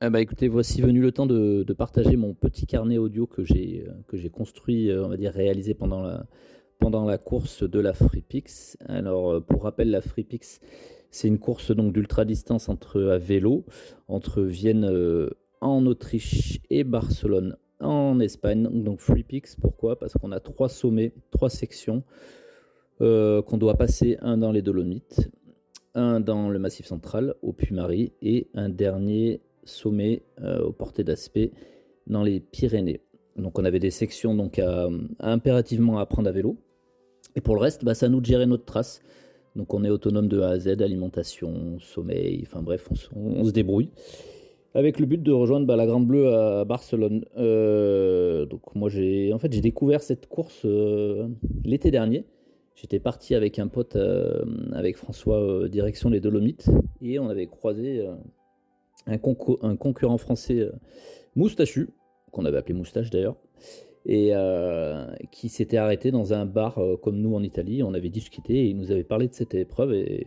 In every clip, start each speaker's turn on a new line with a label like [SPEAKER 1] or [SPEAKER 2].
[SPEAKER 1] Ah bah écoutez, voici venu le temps de, partager mon petit carnet audio que j'ai euh, construit, euh, on va dire réalisé pendant la pendant la course de la FreePix. Alors euh, pour rappel, la FreePix, c'est une course donc d'ultra distance entre à vélo entre Vienne en Autriche et Barcelone en Espagne. Donc FreePix, pourquoi? Parce qu'on a trois sommets, trois sections qu'on doit passer, un dans les Dolomites, un dans le Massif central, au Puy-Marie, et un dernier sommet euh, aux portées d'aspect dans les Pyrénées. Donc on avait des sections donc à, impérativement apprendre à vélo. Et pour le reste, bah, ça nous de gérer notre trace. Donc on est autonome de A à Z, alimentation, sommeil, enfin bref, on, se débrouille. Avec le but de rejoindre bah, la Grande Bleue à Barcelone. Euh, donc moi j'ai en fait j'ai découvert cette course euh, l'été dernier. J'étais parti avec un pote, avec François, direction les Dolomites, et on avait croisé un, concurrent français euh, moustachu, qu'on avait appelé moustache d'ailleurs, et euh, qui s'était arrêté dans un bar euh, comme nous en Italie. On avait discuté et il nous avait parlé de cette épreuve. Et,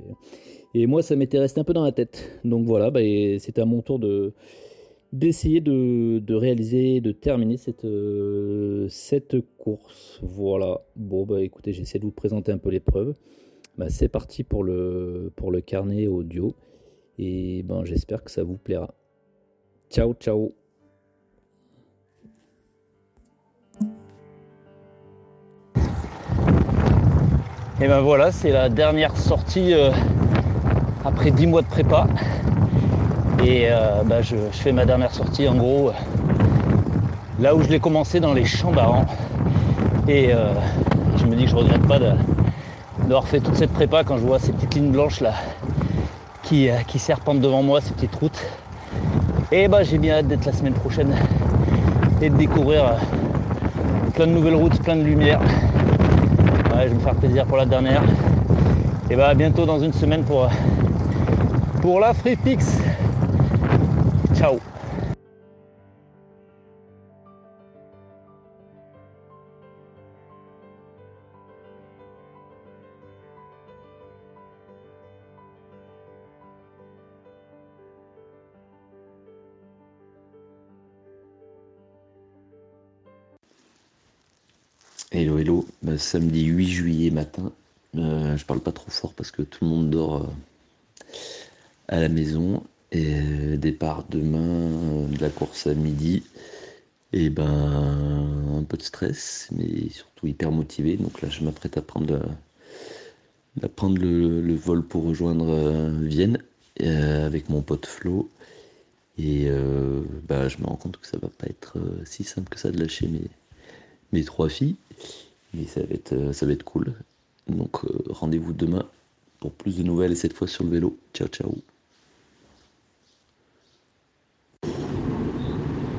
[SPEAKER 1] et moi, ça m'était resté un peu dans la tête. Donc voilà, bah, c'était à mon tour de d'essayer de, réaliser, de terminer cette, cette course. Voilà. Bon, bah écoutez, j'essaie de vous présenter un peu l'épreuve. Bah, c'est parti pour le, pour le carnet audio. Et ben, j'espère que ça vous plaira. Ciao, ciao. Et ben voilà, c'est la dernière sortie euh, après 10 mois de prépa. Et euh, ben, je, fais ma dernière sortie en gros euh, là où je l'ai commencé dans les champs d'Aran. Et je me dis que je regrette pas d'avoir fait toute cette prépa quand je vois ces petites lignes blanches là qui, euh, qui serpentent devant moi, ces petites routes. Et bah j'ai bien hâte d'être la semaine prochaine et de découvrir euh, plein de nouvelles routes, plein de lumière. Ouais, je vais me faire plaisir pour la dernière. Et bah à bientôt dans une semaine pour, euh, pour la Free Pix. Ciao
[SPEAKER 2] Hello, hello. Bah, samedi 8 juillet matin. Euh, je parle pas trop fort parce que tout le monde dort euh, à la maison. Et euh, départ demain de la course à midi. Et ben un peu de stress, mais surtout hyper motivé. Donc là, je m'apprête à prendre, prendre le, vol pour rejoindre Vienne avec mon pote Flo. Et bah, je me rends compte que ça va pas être si simple que ça de lâcher mes, mes trois filles. Mais ça va être, euh, ça va être cool. Donc euh, rendez-vous demain pour plus de nouvelles, cette fois sur le vélo. Ciao, ciao.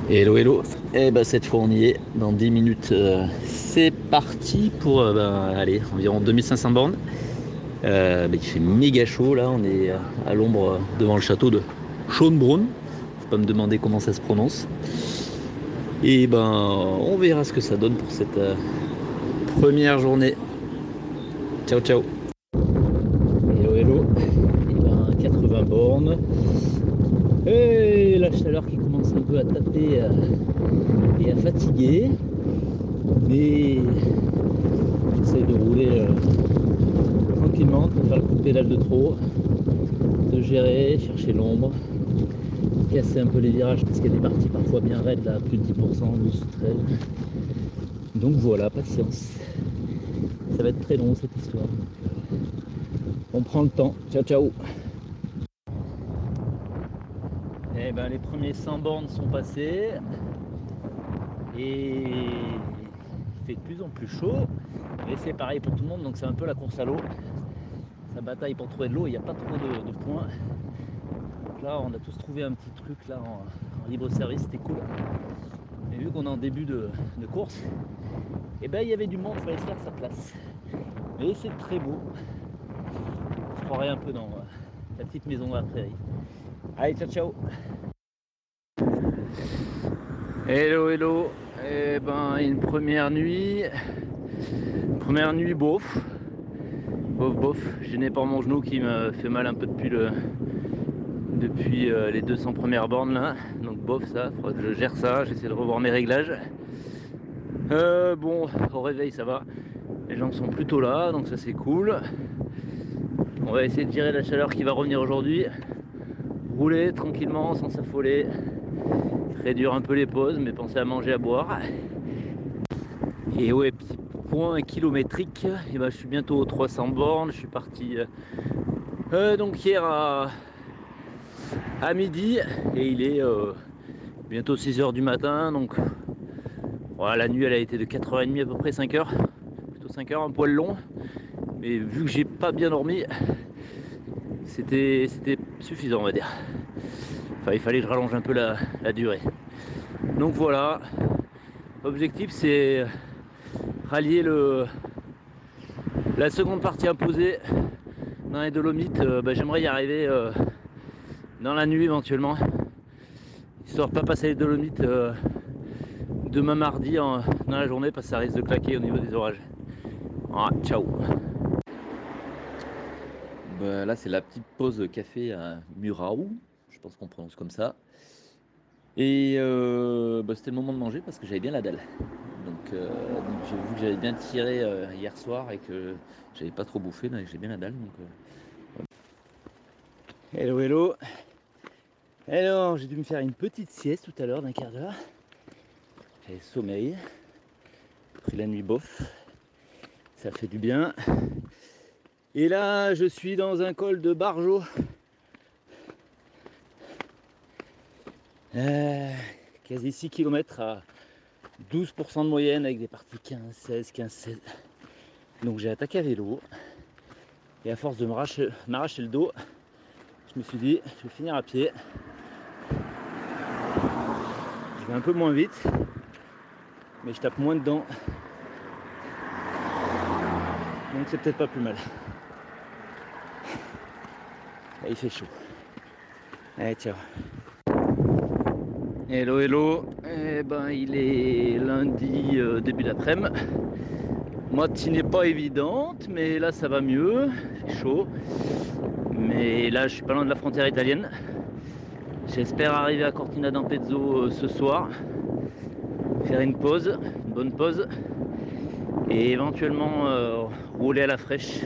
[SPEAKER 1] Hello, hello. Et eh ben cette fois on y est. Dans 10 minutes, euh, c'est parti pour ben, aller environ 2500 bornes. Ben, il fait méga chaud là. On est à l'ombre devant le château de Schönbrunn. Faut pas me demander comment ça se prononce. Et ben on verra ce que ça donne pour cette première journée. Ciao ciao. Hello hello. Et ben 80 bornes. Et la chaleur qui commence un peu à taper euh, et à fatiguer. Mais j'essaie de rouler euh, tranquillement pour faire le coup de pédale de trop. De gérer, chercher l'ombre casser un peu les virages parce qu'il y a des parties parfois bien raides là, plus de 10%, 12, 13. Donc voilà, patience. Ça va être très long cette histoire. On prend le temps. Ciao ciao Eh ben les premiers 100 bornes sont passés. Et il fait de plus en plus chaud. Mais c'est pareil pour tout le monde, donc c'est un peu la course à l'eau. Ça bataille pour trouver de l'eau, il n'y a pas trop de, de points on a tous trouvé un petit truc là en, libre service, c'était cool. on est en début de, course, et eh ben il y avait du monde, il fallait se faire sa place. Mais c'est très beau. Je croirais un peu dans euh, la petite maison de la prairie. Allez, ciao ciao Hello hello Eh ben une première nuit. Première nuit bof. Bof bof. Gêné par mon genou qui me fait mal un peu depuis le depuis euh, les 200 premières bornes là. Donc bof ça, je gère ça, j'essaie de revoir mes réglages. Euh, bon, au réveil ça va. Les gens sont plutôt là, donc ça c'est cool. On va essayer de gérer la chaleur qui va revenir aujourd'hui. Rouler tranquillement sans s'affoler. Réduire un peu les pauses, mais penser à manger, à boire. Et ouais, petit point kilométrique. Et ben, je suis bientôt aux 300 bornes. Je suis parti euh, donc hier à à midi et il est euh, bientôt 6 h du matin donc voilà la nuit elle a été de 4h30 à peu près 5h plutôt 5h un poil long mais vu que j'ai pas bien dormi c'était c'était suffisant on va dire. Enfin il fallait que je rallonge un peu la, la durée. Donc voilà. Objectif c'est rallier le la seconde partie imposée dans les Dolomites euh, bah, j'aimerais y arriver euh, dans la nuit éventuellement. Histoire de pas passer les Dolomites euh, demain mardi dans la journée parce que ça risque de claquer au niveau des orages. Voilà, ciao
[SPEAKER 2] bah, Là c'est la petite pause café à Murau, je pense qu'on prononce comme ça. Et euh, bah, c'était le moment de manger parce que j'avais bien la dalle. Donc, euh, j'ai vu que j'avais bien tiré hier soir et que j'avais pas trop bouffé, donc j'ai bien la dalle. Donc,
[SPEAKER 1] Hello hello alors, j'ai dû me faire une petite sieste tout à l'heure d'un quart d'heure. J'ai sommeil. Pris la nuit bof. Ça fait du bien. Et là, je suis dans un col de Barjo. Euh, quasi 6 km à 12% de moyenne avec des parties 15, 16, 15, 16. Donc j'ai attaqué à vélo. Et à force de m'arracher le dos, je me suis dit, je vais finir à pied. Un peu moins vite, mais je tape moins dedans. Donc c'est peut-être pas plus mal. il fait chaud. Allez, ciao. Hello, hello. Eh ben, il est lundi, euh, début d'après-midi. Matinée pas évidente, mais là ça va mieux. Il chaud. Mais là, je suis pas loin de la frontière italienne. J'espère arriver à Cortina d'Ampezzo euh, ce soir, faire une pause, une bonne pause, et éventuellement euh, rouler à la fraîche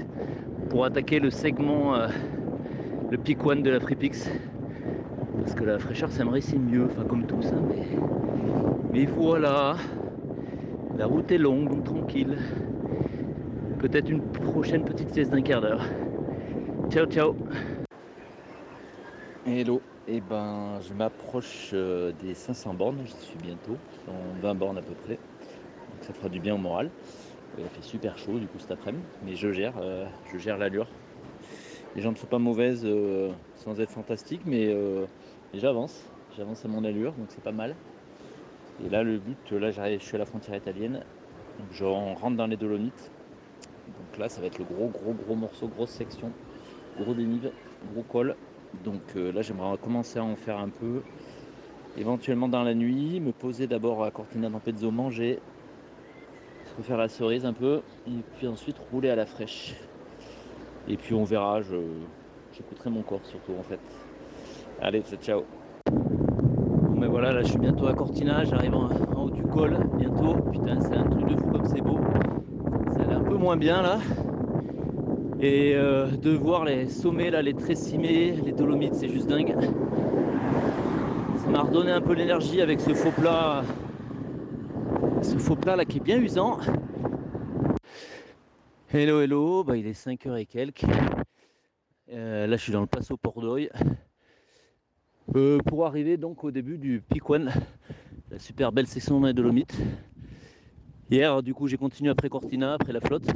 [SPEAKER 1] pour attaquer le segment, euh, le pic de la Freepix. Parce que la fraîcheur, ça me réussit mieux, enfin comme tous, hein, mais, voilà, la route est longue, tranquille. Peut-être une prochaine petite sieste d'un quart d'heure. Ciao, ciao. Hello. Eh ben, je m'approche euh, des 500 bornes, j'y suis bientôt, dans 20 bornes à peu près. Donc ça fera du bien au moral. Il fait super chaud du coup cet après-midi, mais je gère, euh, je gère l'allure. Les gens ne sont pas mauvaises euh, sans être fantastiques, mais, j'avance, j'avance à mon allure, donc c'est pas mal. Et là le but, là je suis à la frontière italienne, donc je rentre dans les Dolomites. Donc là ça va être le gros gros gros morceau, grosse section, gros dénive, gros col. Donc euh, là, j'aimerais commencer à en faire un peu. Éventuellement dans la nuit, me poser d'abord à Cortina d'Ampezzo, manger, refaire la cerise un peu, et puis ensuite rouler à la fraîche. Et puis on verra, j'écouterai mon corps surtout en fait. Allez, ciao Bon ben voilà, là je suis bientôt à Cortina, j'arrive en, haut du col bientôt. Putain, c'est un truc de fou comme c'est beau. Ça a un peu moins bien là. Et euh, de voir les sommets là, les Tressimés, les Dolomites, c'est juste dingue. Ça m'a redonné un peu l'énergie avec ce faux plat. Ce faux plat là qui est bien usant. Hello hello, bah, il est 5h et quelques. Euh, là je suis dans le Passo Pordoy. Euh, pour arriver donc au début du Pic One, la super belle section les Dolomites. Hier du coup j'ai continué après Cortina, après la flotte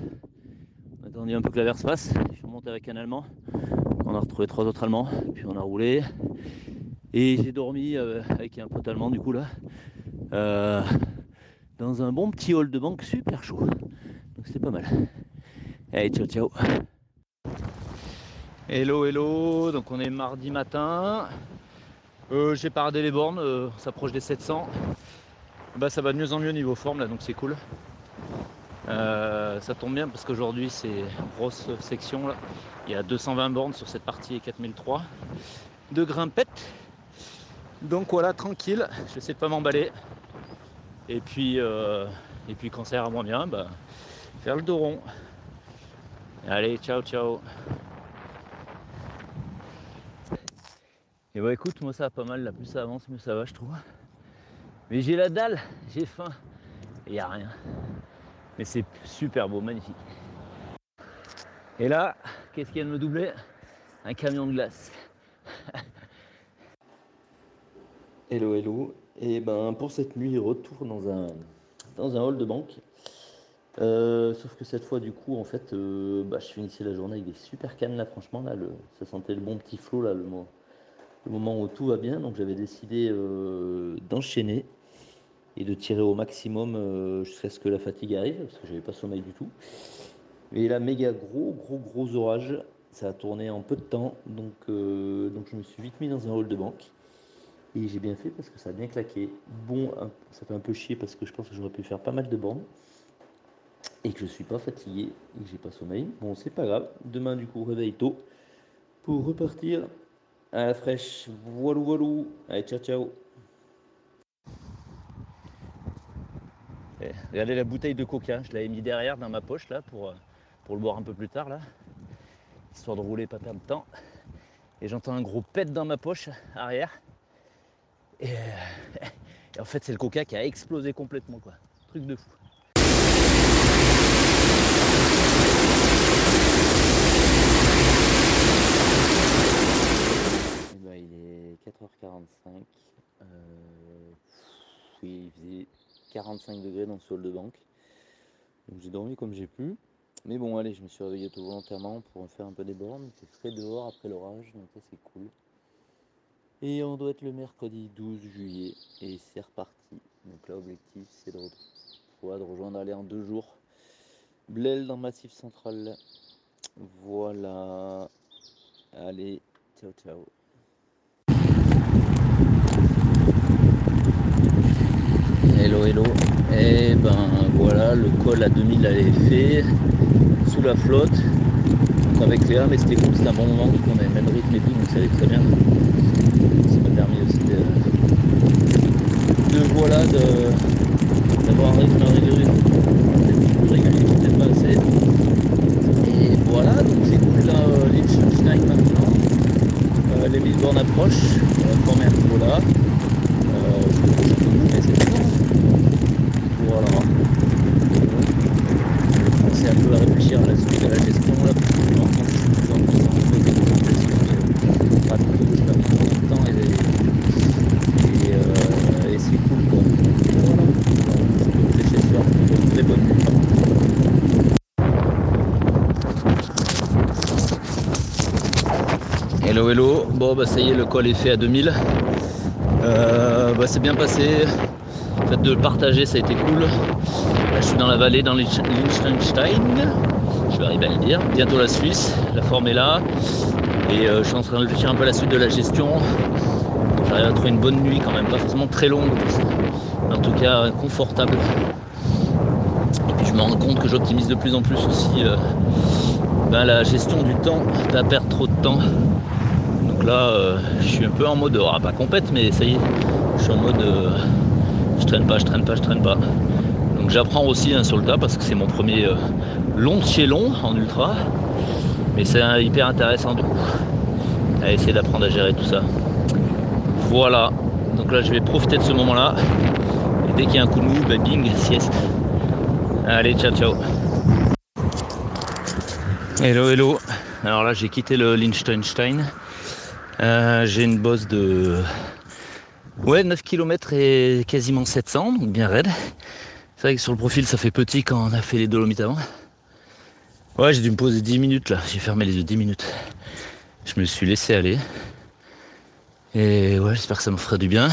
[SPEAKER 1] attendu un peu que la verse passe. Je suis remonté avec un Allemand. On a retrouvé trois autres Allemands. Puis on a roulé. Et j'ai dormi euh, avec un pote allemand du coup là. euh, dans un bon petit hall de banque super chaud. Donc c'était pas mal. Allez, ciao ciao. Hello hello, donc on est mardi matin. Euh, j'ai paradé les bornes, on s'approche des 700. Bah ça va de mieux en mieux niveau forme là donc c'est cool. Ça tombe bien parce qu'aujourd'hui c'est grosse section là. Il y a 220 bornes sur cette partie et 4003 de grimpette. Donc voilà, tranquille, je sais pas m'emballer. Et puis, euh, et puis quand ça ira moins bien, bah, faire le dos rond. Allez, ciao, ciao. Et bah écoute, moi ça va pas mal, là plus ça avance, mieux ça va, je trouve. Mais j'ai la dalle, j'ai faim, et y a rien. Mais c'est super beau, magnifique. Et là, qu'est-ce qui vient de me doubler Un camion de glace.
[SPEAKER 2] hello, hello. Et ben pour cette nuit, retour dans un, dans un hall de banque. Euh, sauf que cette fois, du coup, en fait, euh, bah, je finissais la journée avec des super cannes là, franchement, là, ça sentait le bon petit flot là, le, le moment où tout va bien. Donc j'avais décidé euh, d'enchaîner et de tirer au maximum jusqu'à ce que la fatigue arrive, parce que j'avais pas sommeil du tout. Et là, méga gros, gros, gros orage. Ça a tourné en peu de temps. Donc, euh, donc je me suis vite mis dans un hall de banque. Et j'ai bien fait parce que ça a bien claqué. Bon, ça fait un peu chier parce que je pense que j'aurais pu faire pas mal de bornes. Et que je suis pas fatigué et que j'ai pas sommeil. Bon, c'est pas grave. Demain, du coup, réveil tôt pour repartir à la fraîche. Voilou, voilou. Allez, ciao, ciao.
[SPEAKER 1] Eh, regardez la bouteille de coca, je l'avais mis derrière dans ma poche là pour, euh, pour le boire un peu plus tard là, histoire de rouler, pas perdre de temps. Et j'entends un gros pet dans ma poche arrière. Et, en fait c'est le coca qui a explosé complètement quoi. Truc de fou.
[SPEAKER 2] Eh ben, il est 4h45. Euh, oui, 45 degrés dans ce hall de banque. Donc j'ai dormi comme j'ai pu. Mais bon, allez, je me suis réveillé tout volontairement pour faire un peu des bornes. Fait frais dehors après l'orage, donc ça c'est cool. Et on doit être le mercredi 12 juillet et c'est reparti. Donc là, l'objectif c'est de, rejoindre aller en deux jours. Blel dans Massif Central. Voilà. Allez, ciao ciao.
[SPEAKER 1] Et eh ben voilà, le col à 2000 elle est fait sous la flotte avec Léa, mais c'était cool, c'était un bon moment, on avait le même rythme et tout, donc ça allait très bien. Ça m'a permis aussi de, de voilà d'avoir un rythme régulier, peut-être plus régulier, peut-être pas assez. Et voilà, donc c'est cool là, euh, Liechtenstein maintenant. Euh, les 1000 bornes approchent, voilà. Euh, je mais c'est bon. Voilà. C'est un peu à réfléchir à la suite de la gestion là, parce que je suis de plus en plus en mode de gestion et pas trop, je perds trop de temps et, et, euh, et c'est cool quoi. Voilà. Donc c'est chez donc très bonne Hello hello, bon bah ça y est le col est fait à 2000. Euh, bah, c'est bien passé, le fait de le partager ça a été cool. Je suis dans la vallée dans Liechtenstein, je vais arriver à le dire, bientôt la Suisse, la forme est là. Et euh, je suis en train de réfléchir un peu à la suite de la gestion. J'arrive à trouver une bonne nuit quand même, pas forcément très longue, mais en tout cas confortable. Et puis je me rends compte que j'optimise de plus en plus aussi euh, ben, la gestion du temps, pas perdre trop de temps. Donc là euh, je suis un peu en mode, ah, pas compète mais ça y est, je suis en mode je traîne pas, je traîne pas, je traîne pas. J'apprends aussi hein, sur le tas parce que c'est mon premier euh, long de chez long en ultra. Mais c'est hyper intéressant du coup. À essayer d'apprendre à gérer tout ça. Voilà. Donc là je vais profiter de ce moment là. Et dès qu'il y a un coup de mou, bah, bing, sieste. Allez, ciao ciao. Hello hello. Alors là j'ai quitté le Liechtenstein. Euh, j'ai une bosse de Ouais, 9 km et quasiment 700, donc bien raide. C'est vrai que sur le profil, ça fait petit quand on a fait les Dolomites avant. Ouais, j'ai dû me poser 10 minutes là. J'ai fermé les yeux 10 minutes. Je me suis laissé aller. Et ouais, j'espère que ça me fera du bien.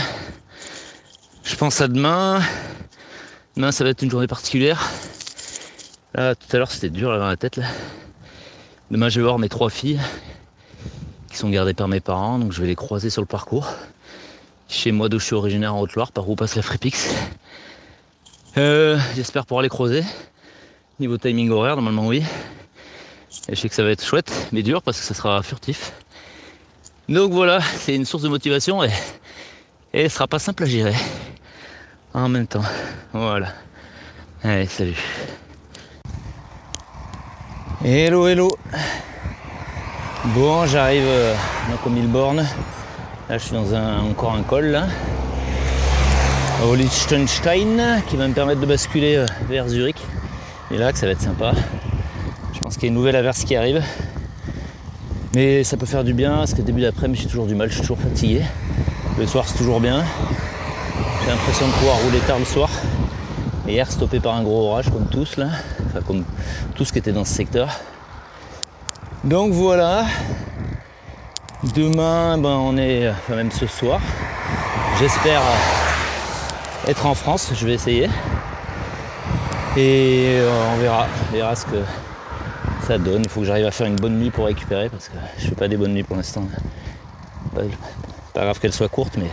[SPEAKER 1] Je pense à demain. Demain, ça va être une journée particulière. Là, tout à l'heure, c'était dur dans la tête. Là. Demain, je vais voir mes trois filles qui sont gardées par mes parents. Donc, je vais les croiser sur le parcours. Chez moi, d'où je suis originaire en Haute-Loire, par où passe la Frépix. Euh, J'espère pouvoir les croiser. Niveau timing horaire, normalement, oui. Et je sais que ça va être chouette, mais dur parce que ça sera furtif. Donc voilà, c'est une source de motivation et, et elle sera pas simple à gérer. En même temps. Voilà. Allez, salut. Hello, hello. Bon, j'arrive euh, donc au Milborn. Là, je suis dans un, encore un col là. Au Liechtenstein, qui va me permettre de basculer euh, vers Zurich. Et là, que ça va être sympa. Je pense qu'il y a une nouvelle averse qui arrive. Mais ça peut faire du bien, parce que début d'après-midi, j'ai toujours du mal, je suis toujours fatigué. Le soir, c'est toujours bien. J'ai l'impression de pouvoir rouler tard le soir. Et hier, stoppé par un gros orage, comme tous là. Enfin, comme tout ce qui était dans ce secteur. Donc voilà. Demain, ben, on est, enfin même ce soir. J'espère être en France, je vais essayer. Et euh, on verra, verra ce que ça donne. Il faut que j'arrive à faire une bonne nuit pour récupérer parce que je fais pas des bonnes nuits pour l'instant. Pas, pas grave qu'elles soient courtes, mais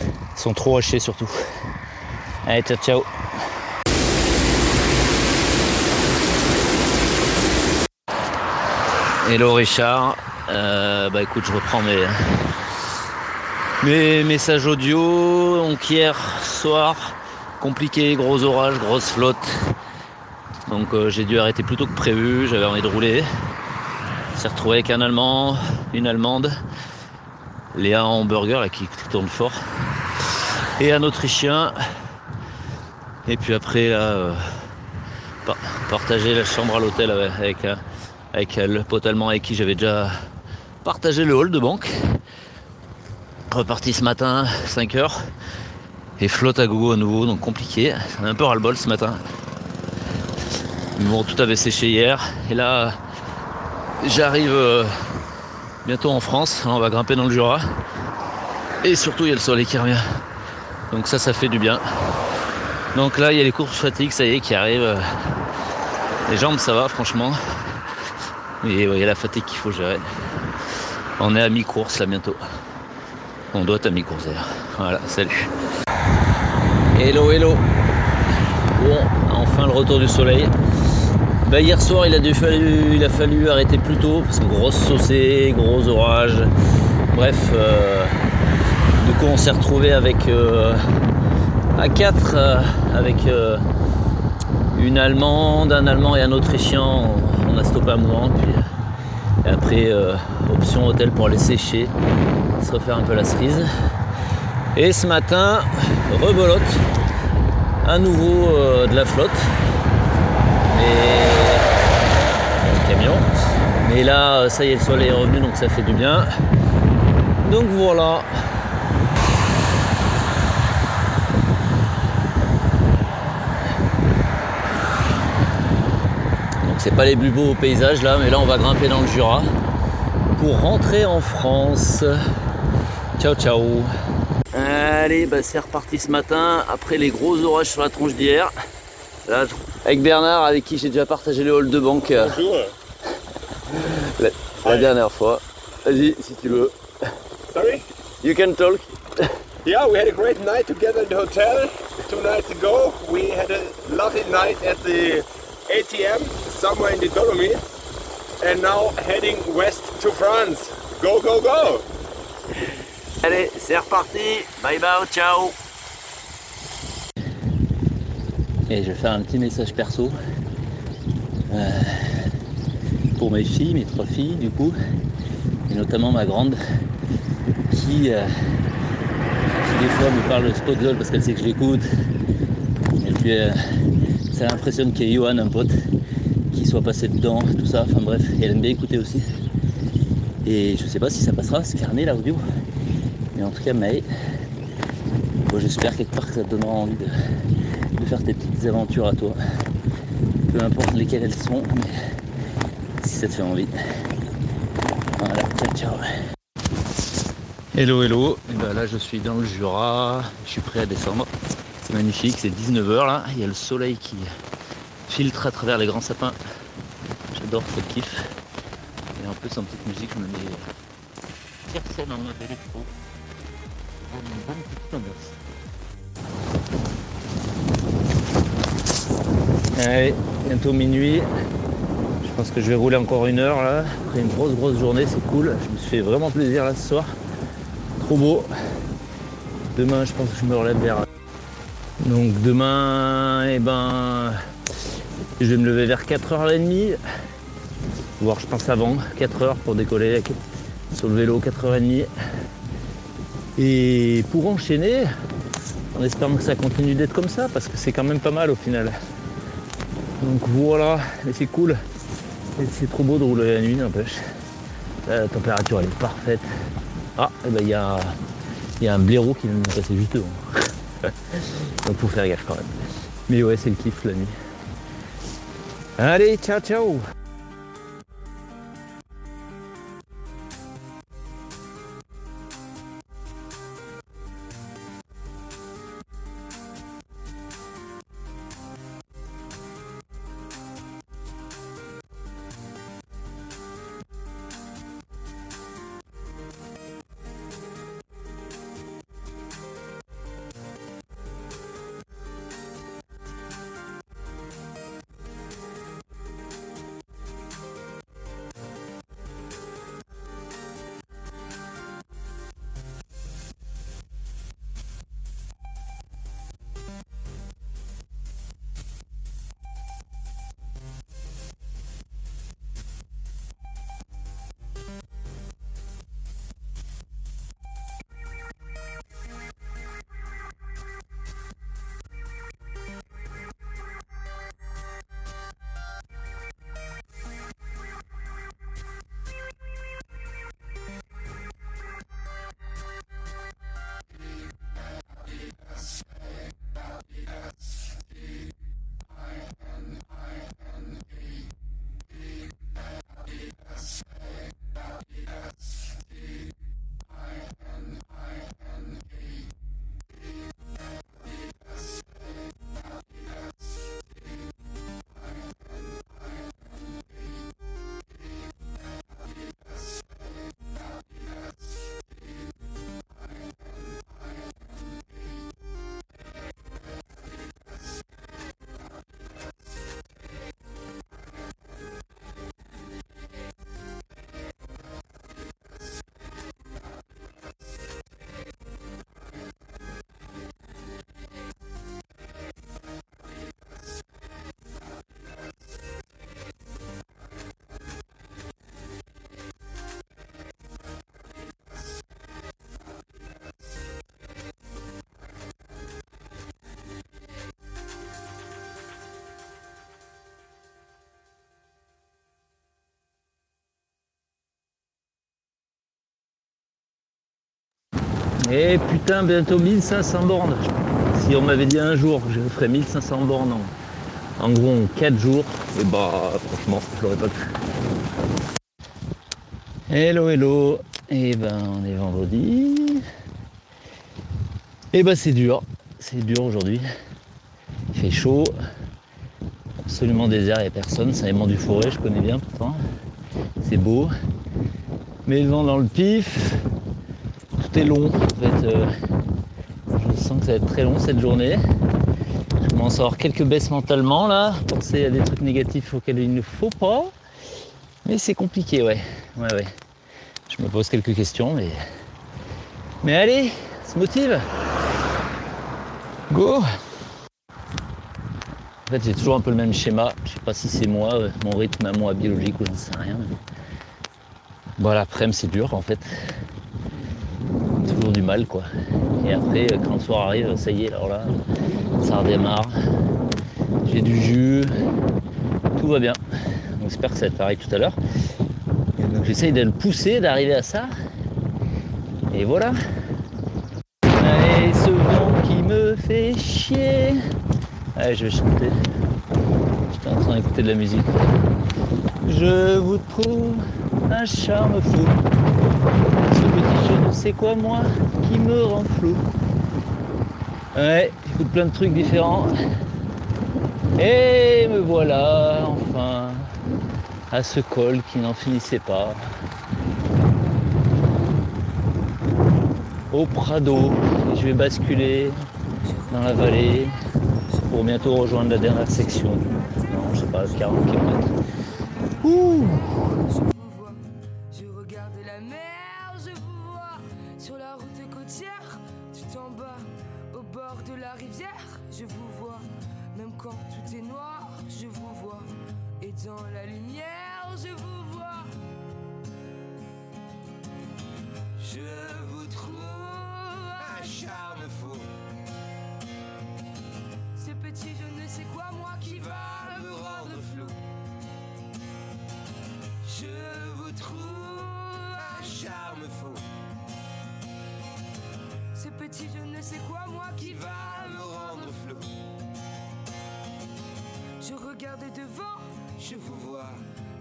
[SPEAKER 1] elles sont trop hachées surtout. Allez, ciao ciao Hello Richard, euh, bah écoute je reprends mes, mes messages audio. Donc hier soir, compliqué, gros orage, grosse flotte. Donc euh, j'ai dû arrêter plus tôt que prévu, j'avais envie de rouler. s'est retrouvé avec un Allemand, une Allemande, Léa Hamburger là, qui tourne fort, et un Autrichien. Et puis après là, euh, partager la chambre à l'hôtel avec, avec, avec le pote allemand avec qui j'avais déjà partagé le hall de banque. Reparti ce matin, 5 heures. Et flotte à gogo à nouveau, donc compliqué. Un peu ras-le-bol ce matin. Bon, tout avait séché hier. Et là, j'arrive euh, bientôt en France. on va grimper dans le Jura. Et surtout, il y a le soleil qui revient. Donc ça, ça fait du bien. Donc là, il y a les courses fatigue, ça y est, qui arrivent. Les jambes, ça va, franchement. Et il y a la fatigue qu'il faut gérer. On est à mi-course là bientôt. On doit à d'ailleurs. Voilà, salut. Hello, hello. Bon, enfin le retour du soleil. Bah, hier soir, il a, fallu, il a fallu arrêter plus tôt parce que grosse saucée, gros orage. Bref, euh, du coup, on s'est retrouvé avec euh, à 4 euh, avec une Allemande, un Allemand et un Autrichien. On, a stoppé à moment. Puis, et après, option hôtel pour aller sécher, refaire un peu la cerise. Et ce matin, rebolote, à nouveau de la flotte. Et camion. Mais là, ça y est, le soleil est revenu, donc ça fait du bien. Donc voilà. Donc c'est pas les plus beaux paysages là, mais là on va grimper dans le Jura pour rentrer en France. Ciao ciao. Allez, bah c'est reparti ce matin après les gros orages sur la tronche d'hier. Là, avec Bernard, avec qui j'ai déjà partagé le hall de banque.
[SPEAKER 3] Bonjour.
[SPEAKER 1] La, la dernière fois. Vas-y, si tu veux.
[SPEAKER 3] Sorry?
[SPEAKER 1] You can talk.
[SPEAKER 3] Yeah, we had a great night together in the hotel two nights ago. We had a lovely night at the ATM somewhere in the Dolomites. And now heading west to France. Go, go, go!
[SPEAKER 1] Allez, c'est reparti. Bye bye, ciao. Et je vais faire un petit message perso euh, pour mes filles, mes trois filles du coup, et notamment ma grande qui, euh, des fois me parle de Spotzol parce qu'elle sait que je l'écoute. Et puis euh, ça l'impressionne qu'il y ait Johan, un pote, qui soit passé dedans, tout ça, enfin bref, elle aime bien écouter aussi. Et je sais pas si ça passera ce carnet là audio. Mais en tout cas Maë, j'espère quelque part que ça te donnera envie de, faire tes petites aventures à toi. Peu importe lesquelles elles sont, mais si ça te fait envie. Voilà, ciao ciao. Hello hello, et ben là je suis dans le Jura, je suis prêt à descendre. C'est magnifique, c'est 19h là, il y a le soleil qui filtre à travers les grands sapins. J'adore ce kiff. Et en plus en petite musique, je me mets en mode. Allez, bientôt minuit. Je pense que je vais rouler encore une heure là. Après une grosse grosse journée, c'est cool. Je me suis fait vraiment plaisir là ce soir. Trop beau. Demain, je pense que je me relève vers. Donc demain, eh ben, je vais me lever vers 4h30. Voire je pense avant, 4h pour décoller sur le vélo, 4h30. Et pour enchaîner, en espérant que ça continue d'être comme ça, parce que c'est quand même pas mal au final. Donc voilà, et c'est cool. C'est trop beau de rouler la nuit, n'empêche. La température elle est parfaite. Ah, et ben il y a, y a un blaireau qui vient de passer juste devant. Donc faut faire gaffe quand même. Mais ouais, c'est le kiff la nuit. Allez, ciao ciao Et Eh, putain, bientôt 1500 bornes. Si on m'avait dit un jour que je ferais 1500 bornes en, en gros en 4 jours, et bah franchement, je l'aurais pas cru. Hello, hello. Et ben, on est vendredi. Et ben, c'est dur. C'est dur aujourd'hui. Il fait chaud. Absolument désert, il n'y a personne. C'est un du forêt, je connais bien pourtant. C'est beau. Mais le vent dans le pif. Long. En fait, euh, je sens que ça va être très long cette journée. Je commence à avoir quelques baisses mentalement là. Penser à des trucs négatifs auxquels il ne faut pas. Mais c'est compliqué, ouais. Ouais, ouais. Je me pose quelques questions, mais. Mais allez, se motive Go En fait, j'ai toujours un peu le même schéma. Je sais pas si c'est moi, euh, mon rythme à moi biologique ou j'en sais rien. mais- Bon, l'après-midi, c'est dur en fait. Du mal, quoi. Et après, euh, quand le soir arrive, ça y est, alors là, ça redémarre. J'ai du jus. Tout va bien. J'espère que ça va être pareil tout à l'heure. Et donc j'essaye de le pousser, d'arriver à ça. Et voilà. Allez, ce vent qui me fait chier. Allez, je vais chanter. J'étais en train d'écouter de la musique. Je vous trouve un charme fou. Ce petit je ne sais quoi moi? Qui me rend flou. Ouais, j'écoute plein de trucs différents. Et me voilà, enfin, à ce col qui n'en finissait pas. Au Prado, je vais basculer dans la vallée pour bientôt rejoindre la dernière section. Non, je sais pas, 40 km. Ouh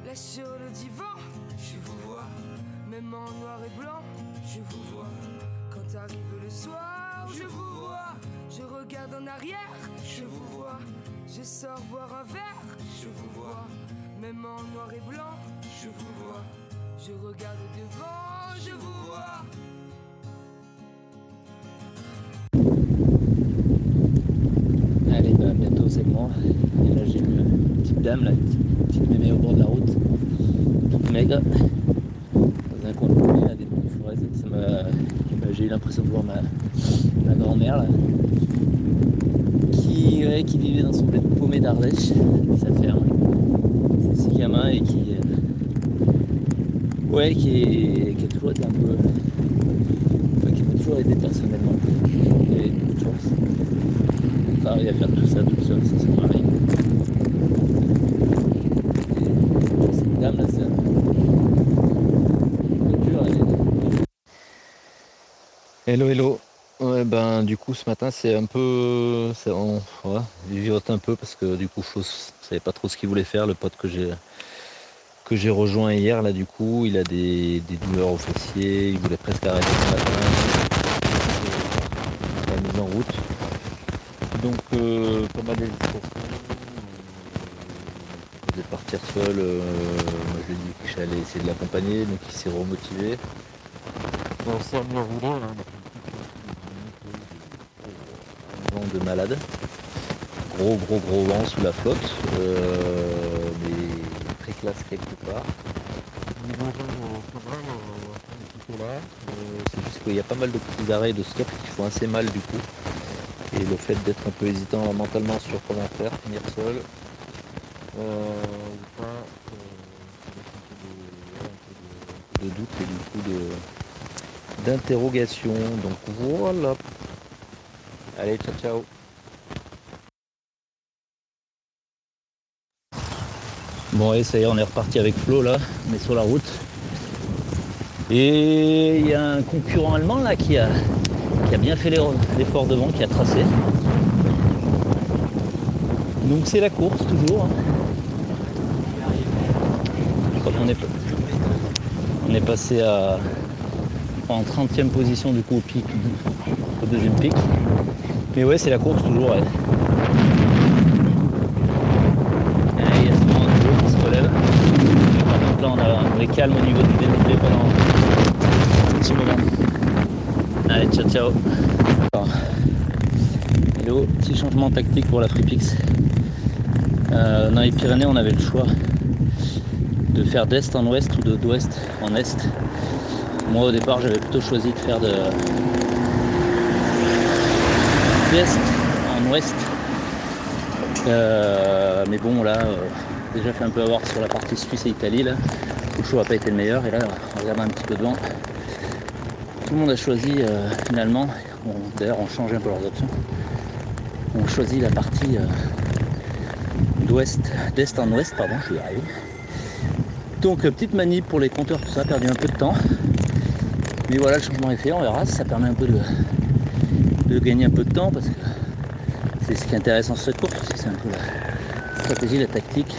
[SPEAKER 4] Là sur le divan, je vous vois. Même en noir et blanc, je vous vois. Quand arrive le soir, je vous vois. Je regarde en arrière, je vous vois. Je sors boire un verre, je vous vois. Même en noir et blanc, je vous vois. Je regarde devant, je vous vois.
[SPEAKER 1] Moi. Et là j'ai une petite dame, là, une petite, mémé au bord de la route, toute maigre, dans un coin de paumé, là, des petites forêts. Ça m'a- j'ai eu l'impression de voir ma, ma grand-mère là, qui, ouais, qui vivait dans son bled paumé d'Ardèche, sa ferme. Ses gamins et qui, euh, ouais, qui, est- qui a toujours été un peu, enfin, qui m'a toujours aidé personnellement. Et à faire tout ça tout seul, ça c'est pareil. Et cette dame là, c'est un peu dur. Hello, hello. Ouais, ben du coup ce matin c'est un peu, c'est on, un peu parce que du coup je savais pas trop ce qu'il voulait faire. Le pote que j'ai que j'ai rejoint hier là du coup, il a des, des douleurs aux fessiers, il voulait presque arrêter ce matin. La mise en route. Donc euh, pas mal de partir seul, euh, moi je lui ai dit que j'allais essayer de l'accompagner, donc il s'est remotivé. On s'est fait un vent de malade. Gros gros gros vent sous la flotte, euh, mais très classe quelque part. C'est juste qu'il y a pas mal de petits arrêts de stop qui font assez mal du coup. Et le fait d'être un peu hésitant mentalement sur comment faire, finir seul, ou euh, un peu de- un peu de doute et du coup de d'interrogation. Donc voilà. Allez, ciao ciao. Bon et ça y est, on est reparti avec Flo là, on est sur la route. Et il y a un concurrent allemand là qui a, qui a bien fait l'effort devant, qui a tracé. Donc c'est la course toujours. hein. Est, on est passé en 30e position du coup au pic, au deuxième pic. Mais ouais c'est la course toujours. Il y a souvent un gros qui se relève. Donc là on vrai calme au niveau du dénivelé pendant un petit moment. Allez ciao ciao. Alors, Hello, petit changement tactique pour la FreePix. Euh, dans les Pyrénées, on avait le choix de faire d'est en ouest ou de d'ouest en est. Moi, au départ, j'avais plutôt choisi de faire de d'est en ouest. Euh, mais bon, là, euh, déjà fait un peu avoir sur la partie Suisse et Italie, là, le choix n'a pas été le meilleur. Et là, on regarde un petit peu devant. Tout le monde a choisi euh, finalement, d'ailleurs, on change un peu leurs options. On choisit la partie euh, d'ouest, d'est en ouest, pardon, je vais y arriver. Donc euh, petite manip pour les compteurs, tout ça, perdu un peu de temps. Mais voilà, le changement est fait, on verra, ça permet un peu de, de gagner un peu de temps parce que c'est ce qui est intéressant sur cette course, c'est un peu la stratégie, la tactique,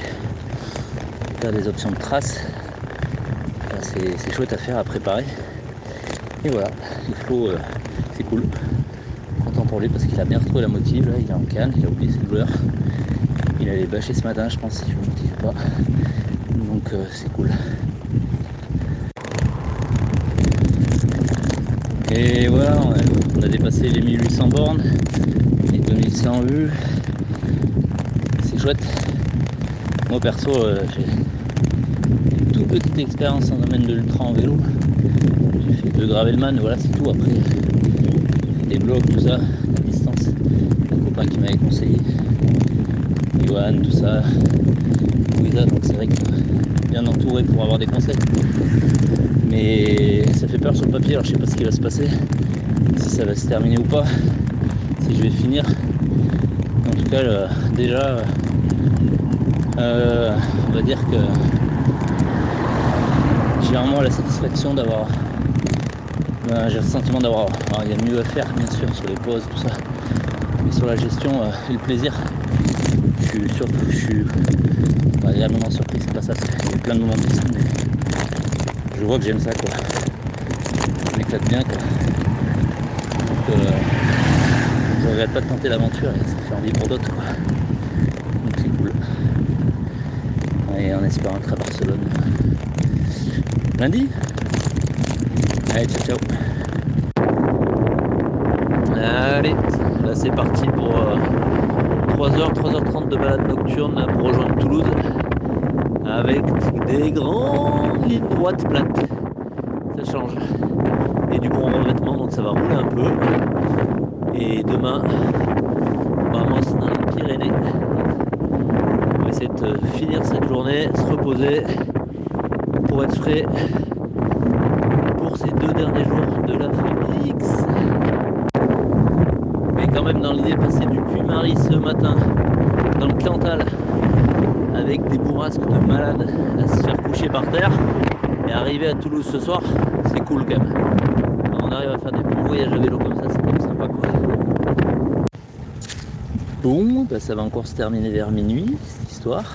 [SPEAKER 1] faire des options de trace. Enfin, c'est, c'est chouette à faire, à préparer. Et voilà, il faut, euh, c'est cool. content pour lui parce qu'il a bien retrouvé la motive. Là, il est en calme, il a oublié ses douleurs. Il allait bâcher ce matin, je pense, si je ne motive pas. Donc euh, c'est cool. Et voilà, on a dépassé les 1800 bornes, les 2100 vues. C'est chouette. Moi perso, euh, j'ai une toute petite expérience en domaine de l'ultra en vélo. De Gravelman, voilà c'est tout. Après, des blocs, tout ça, la distance. Un copain qui m'avait conseillé. Johan, tout ça. Louisa, donc c'est vrai que bien entouré pour avoir des conseils. Mais ça fait peur sur le papier, alors je sais pas ce qui va se passer, si ça va se terminer ou pas, si je vais finir. En tout cas, euh, déjà, euh, on va dire que j'ai vraiment la satisfaction d'avoir. J'ai le sentiment d'avoir. il y a mieux à faire, bien sûr, sur les pauses, tout ça. Mais sur la gestion euh, et le plaisir, je suis surtout, je suis agréablement surpris, c'est pas ça, il y a plein de moments ça, mais je vois que j'aime ça quoi. Je m'éclate bien quoi. Donc euh, je regrette pas de tenter l'aventure et ça fait envie pour d'autres quoi. Donc c'est cool. Et en espérant être à Barcelone. Lundi Allez ciao ciao Allez, là c'est parti pour euh, 3h, 3h30 de balade nocturne pour rejoindre Toulouse avec des grandes lignes droites plates. Ça change. Et du bon revêtement, donc ça va rouler un peu. Et demain, on va dans les Pyrénées. On va essayer de finir cette journée, se reposer pour être frais derniers jours de la Félix quand même dans l'idée passer du Puy-Marie ce matin dans le Cantal avec des bourrasques de malades à se faire coucher par terre et arriver à Toulouse ce soir, c'est cool quand même. On arrive à faire des bons voyages à vélo comme ça, c'est quand même sympa quoi. Bon, bah ça va encore se terminer vers minuit cette histoire.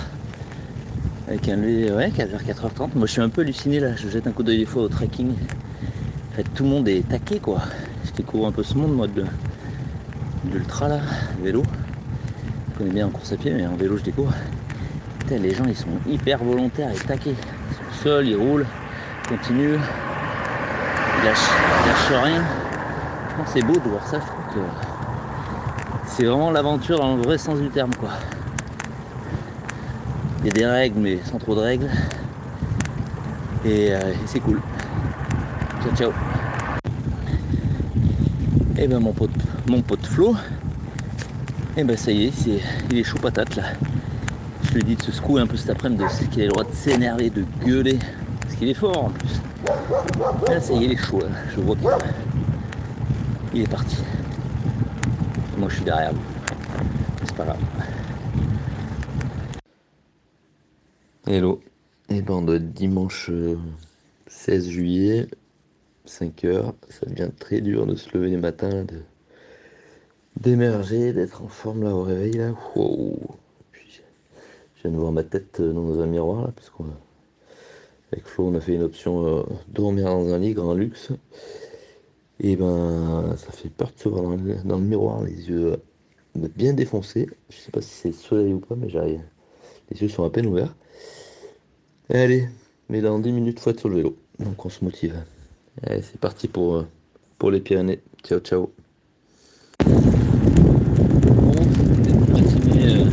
[SPEAKER 1] Avec un lever, ouais, vers 4h30. Moi je suis un peu halluciné là, je jette un coup d'œil des fois au trekking. En fait, tout le monde est taqué quoi. Je découvre un peu ce monde moi de là, vélo. Je connais bien en course à pied, mais en vélo je découvre. Les gens ils sont hyper volontaires et taqués. Ils sont seuls, ils roulent, ils continuent, ils lâchent, rien. Je pense c'est beau de voir ça, je trouve que c'est vraiment l'aventure dans le vrai sens du terme quoi. Il y a des règles mais sans trop de règles. Et, euh, et c'est cool. Ciao ciao. Et ben mon pote, mon pote Flo, et ben ça y est, il est chaud patate là. Je lui ai dit de se secouer un peu cet après-midi, qu'il a le droit de s'énerver, de gueuler, parce qu'il est fort en plus. Là ça y est, il est chaud là. je vois qu'il il est parti. Moi je suis derrière lui. C'est pas grave.
[SPEAKER 2] Hello. Et ben de dimanche 16 juillet, 5 heures, ça devient très dur de se lever les matins, d'émerger, d'être en forme là au réveil là. Puis, je viens de voir ma tête euh, dans un miroir là, avec Flo on a fait une option euh, dormir dans un lit grand luxe. Et ben ça fait peur de se voir dans le, miroir, les yeux euh, bien défoncés. Je sais pas si c'est soleil ou pas, mais j'arrive. Les yeux sont à peine ouverts. allez, mais dans 10 minutes faut être sur le vélo. Donc on se motive. C'est parti pour, euh, pour les Pyrénées. Ciao, ciao.
[SPEAKER 1] Bon, matinée, euh,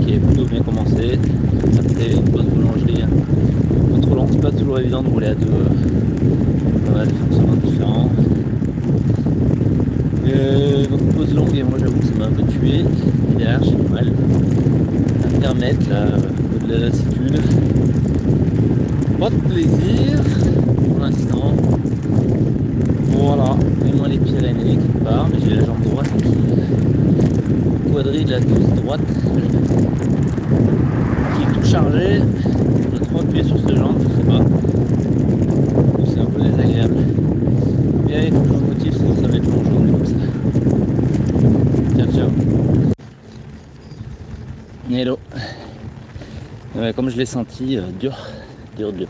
[SPEAKER 1] qui est plutôt bien commencé. Après une bonne boulangerie, hein. pas trop lente, pas toujours évident de rouler à deux. Euh, pas mal de fonctionnements différents. Euh, donc pause longue et moi j'avoue que ça m'a un peu tué. Derrière j'ai mal à permettre là, de la lassitude. Pas de plaisir pour l'instant. Voilà, et moi les Pyrénées quelque part, mais j'ai la jambe droite qui quadrille la cuisse droite qui est tout chargé. Je dois trop appuyer sur ce jambe, je sais pas. C'est un peu désagréable. Et il faut que je motive, sinon ça va être long journée comme ça. Ciao ciao. Hello. Comme je l'ai senti, euh, dur dur, dur.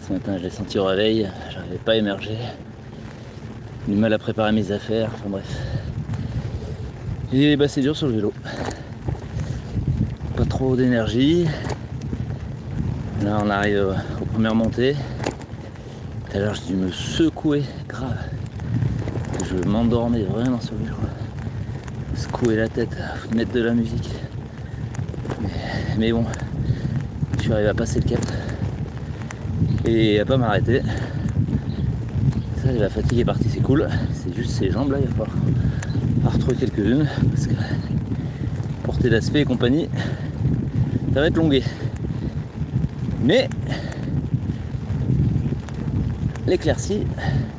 [SPEAKER 1] Ce matin, je l'ai senti au réveil, j'arrivais pas à émerger. du mal à préparer mes affaires, enfin bref. Et bah c'est dur sur le vélo. Pas trop d'énergie. Là on arrive aux premières montées. Tout à l'heure j'ai dû me secouer grave. Je m'endormais vraiment sur le vélo. Secouer la tête, mettre de la musique. Mais, mais bon, je suis arrivé à passer le cap et à pas m'arrêter. Ça, la fatigue est partie, c'est cool. C'est juste ces jambes là, il va falloir retrouver quelques-unes parce que portée d'aspect et compagnie, ça va être longué. Mais l'éclaircie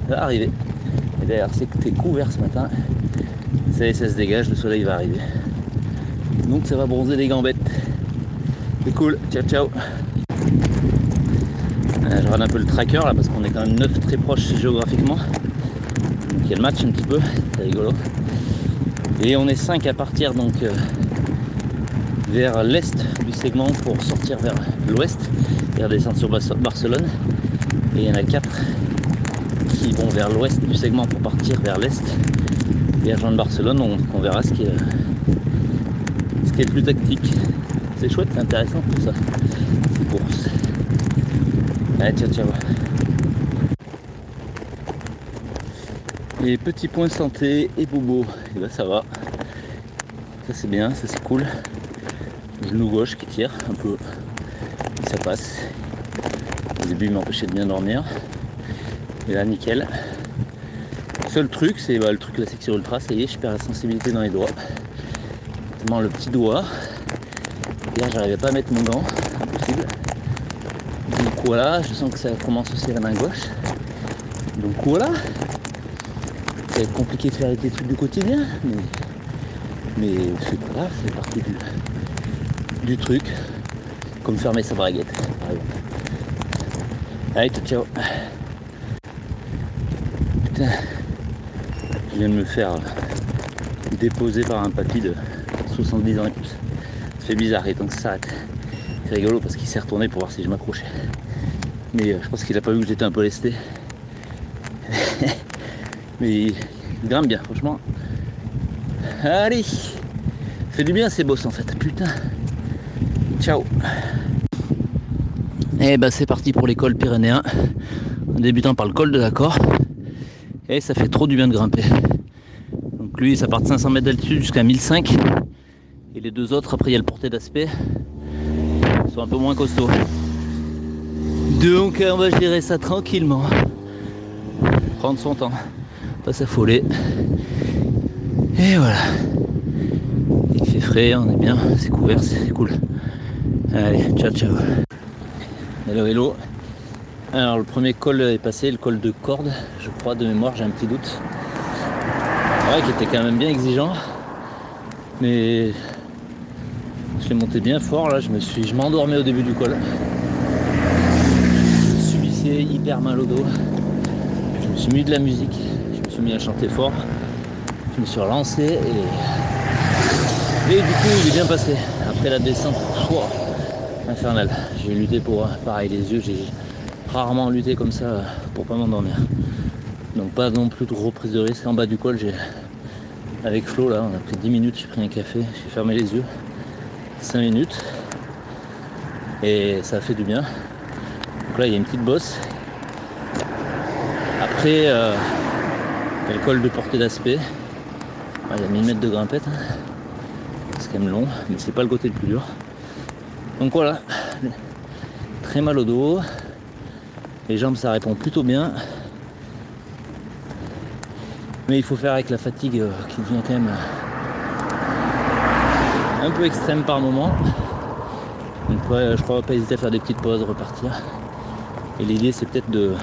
[SPEAKER 1] va arriver. Et d'ailleurs, c'est que t'es couvert ce matin. Ça y est, ça se dégage, le soleil va arriver. Donc ça va bronzer les gambettes. C'est cool, ciao ciao je regarde un peu le tracker là parce qu'on est quand même neuf très proches géographiquement. Donc il y a le match un petit peu, c'est rigolo. Et on est 5 à partir donc euh, vers l'est du segment pour sortir vers l'ouest et redescendre sur Barcelone. Et il y en a 4 qui vont vers l'ouest du segment pour partir vers l'est et rejoindre Barcelone. Donc on verra ce qui est, ce qui est le plus tactique. C'est chouette, c'est intéressant tout ça. Allez, ciao, ciao. Et petit point santé et bobo, et eh ben ça va. Ça c'est bien, ça c'est cool. Genou gauche qui tire un peu. ça passe. Au début il m'empêchait de bien dormir. Et là nickel. Seul truc, c'est bah, le truc classique sur ultra, ça y est, je perds la sensibilité dans les doigts. Notamment le petit doigt. Hier j'arrivais pas à mettre mon gant, impossible. Voilà, je sens que ça commence aussi à la main gauche. Donc voilà. Ça va être compliqué de faire des trucs du quotidien, mais, mais c'est pas grave, c'est partie du, truc. Comme fermer sa braguette, par exemple. Allez, ciao. Putain, je viens de me faire déposer par un papy de 70 ans et plus. Ça fait bizarre et donc ça s'arrête. C'est rigolo parce qu'il s'est retourné pour voir si je m'accrochais. Mais euh, je pense qu'il a pas vu que j'étais un peu lesté. Mais il grimpe bien, franchement. Allez Fait du bien ces bosses en fait, putain. Ciao Et eh ben, c'est parti pour l'école pyrénéen. En débutant par le col de l'accord. Et ça fait trop du bien de grimper. Donc lui ça part de 500 mètres d'altitude jusqu'à 1005. Et les deux autres, après il y a le porté d'aspect sont un peu moins costauds. Donc on va gérer ça tranquillement. Prendre son temps, pas s'affoler. Et voilà. Il fait frais, on est bien, c'est couvert, c'est cool. Allez, ciao ciao. Hello hello. Alors le premier col est passé, le col de corde, je crois de mémoire, j'ai un petit doute. Ouais, qui était quand même bien exigeant. Mais je l'ai monté bien fort là, je me suis. Je m'endormais au début du col. Hyper mal au dos. Je me suis mis de la musique, je me suis mis à chanter fort. Je me suis relancé et. Du coup il est bien passé. Après la descente, wow, infernal. J'ai lutté pour pareil les yeux, j'ai rarement lutté comme ça pour pas m'endormir. Donc pas non plus de gros de risque. En bas du col, j'ai avec Flo là, on a pris 10 minutes, j'ai pris un café, j'ai fermé les yeux. 5 minutes et ça fait du bien. Là il y a une petite bosse. Après euh, il de portée d'aspect. il y a 1000 mètres de grimpette. Hein. C'est quand même long, mais c'est pas le côté le plus dur. Donc voilà, très mal au dos. Les jambes ça répond plutôt bien. Mais il faut faire avec la fatigue euh, qui devient quand même un peu extrême par moment. Donc ouais, je crois pas hésiter à faire des petites pauses, repartir. Et l'idée c'est peut-être de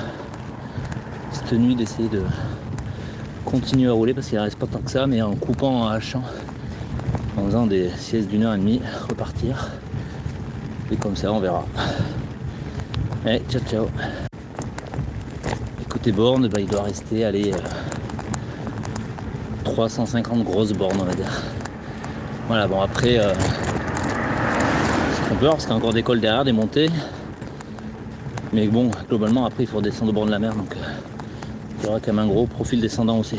[SPEAKER 1] cette nuit d'essayer de continuer à rouler parce qu'il reste pas tant que ça, mais en coupant, en hachant, en faisant des siestes d'une heure et demie, repartir. Et comme ça on verra. Allez, ciao ciao. Écoutez borne, bah, il doit rester aller 350 euh, grosses bornes on va dire. Voilà, bon après, euh, c'est peur parce qu'il y a encore des cols derrière, des montées. Mais bon, globalement, après, il faut descendre au bord de la mer, donc euh, il y aura quand même un gros profil descendant aussi.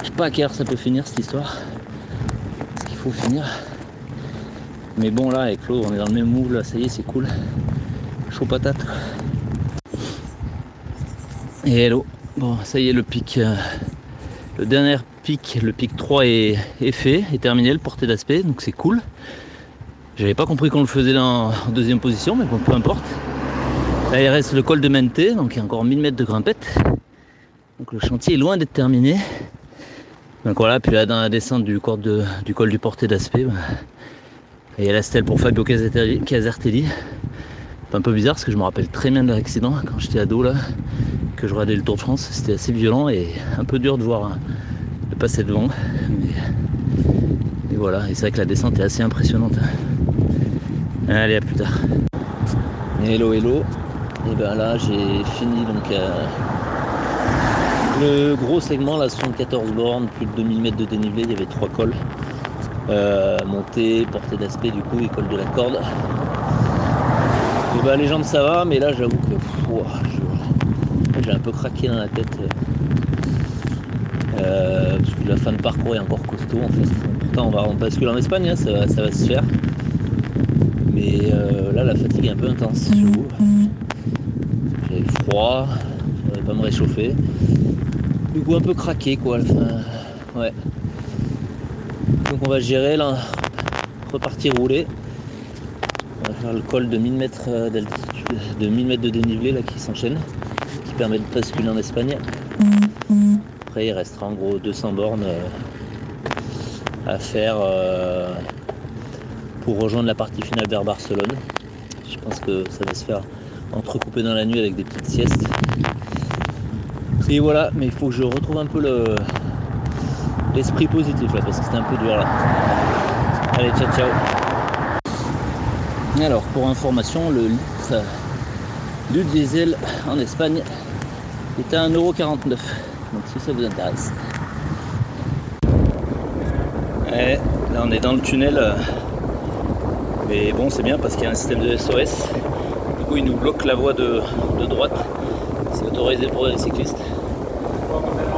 [SPEAKER 1] Je sais pas à quelle heure ça peut finir cette histoire. Qu'il faut finir? Mais bon là avec Flo on est dans le même moule ça y est c'est cool. Chaud patate. Et hello. Bon ça y est le pic. euh, le dernier pic, le pic 3 est, est fait, est terminé, le porté d'aspect, donc c'est cool. J'avais pas compris qu'on le faisait en deuxième position, mais bon peu importe. Il reste le col de Menté, donc il y a encore 1000 mètres de grimpette. Donc le chantier est loin d'être terminé. Donc voilà, puis là dans la descente du, col de- du col du porté d'aspect, bah, il y a la stèle pour Fabio Casertelli. Casertelli. C'est un peu bizarre parce que je me rappelle très bien de l'accident quand j'étais ado là, que je regardais le Tour de France. C'était assez violent et un peu dur de voir, hein, de passer devant. Mais, et voilà, et c'est vrai que la descente est assez impressionnante. hein. Allez, à plus tard. Hello, hello. Et ben là, j'ai fini donc euh, le gros segment, là, 74 bornes, plus de 2000 mètres de dénivelé. Il y avait trois cols. Euh, montée, portée d'aspect, du coup, école de la corde. Et ben, les jambes, ça va, mais là, j'avoue que pff, j'ai un peu craqué dans la tête. Euh, parce que la fin de parcours est encore costaud en fait. Pourtant on va on bascule en Espagne, hein, ça, va- ça va se faire. Mais là la fatigue est un peu intense, je trouve. Froid, je n'avais pas me réchauffer. Du coup un peu craqué quoi. Ouais. Donc on va gérer là, repartir rouler. On va faire le col de 1000 mètres euh, d'altitude, de 1000 mètres de dénivelé là qui s'enchaîne, qui permet de basculer en Espagne. Après, il restera en gros 200 bornes euh, à faire euh, pour rejoindre la partie finale vers Barcelone. Je pense que ça va se faire entrecoupé dans la nuit avec des petites siestes. Et voilà, mais il faut que je retrouve un peu le l'esprit positif là, parce que c'était un peu dur là. Allez, ciao ciao. Alors, pour information, le litre du diesel en Espagne est à 1,49€. Donc si ça vous intéresse. Ouais, là on est dans le tunnel. Mais bon c'est bien parce qu'il y a un système de SOS. Il nous bloque la voie de, droite. C'est autorisé pour les cyclistes.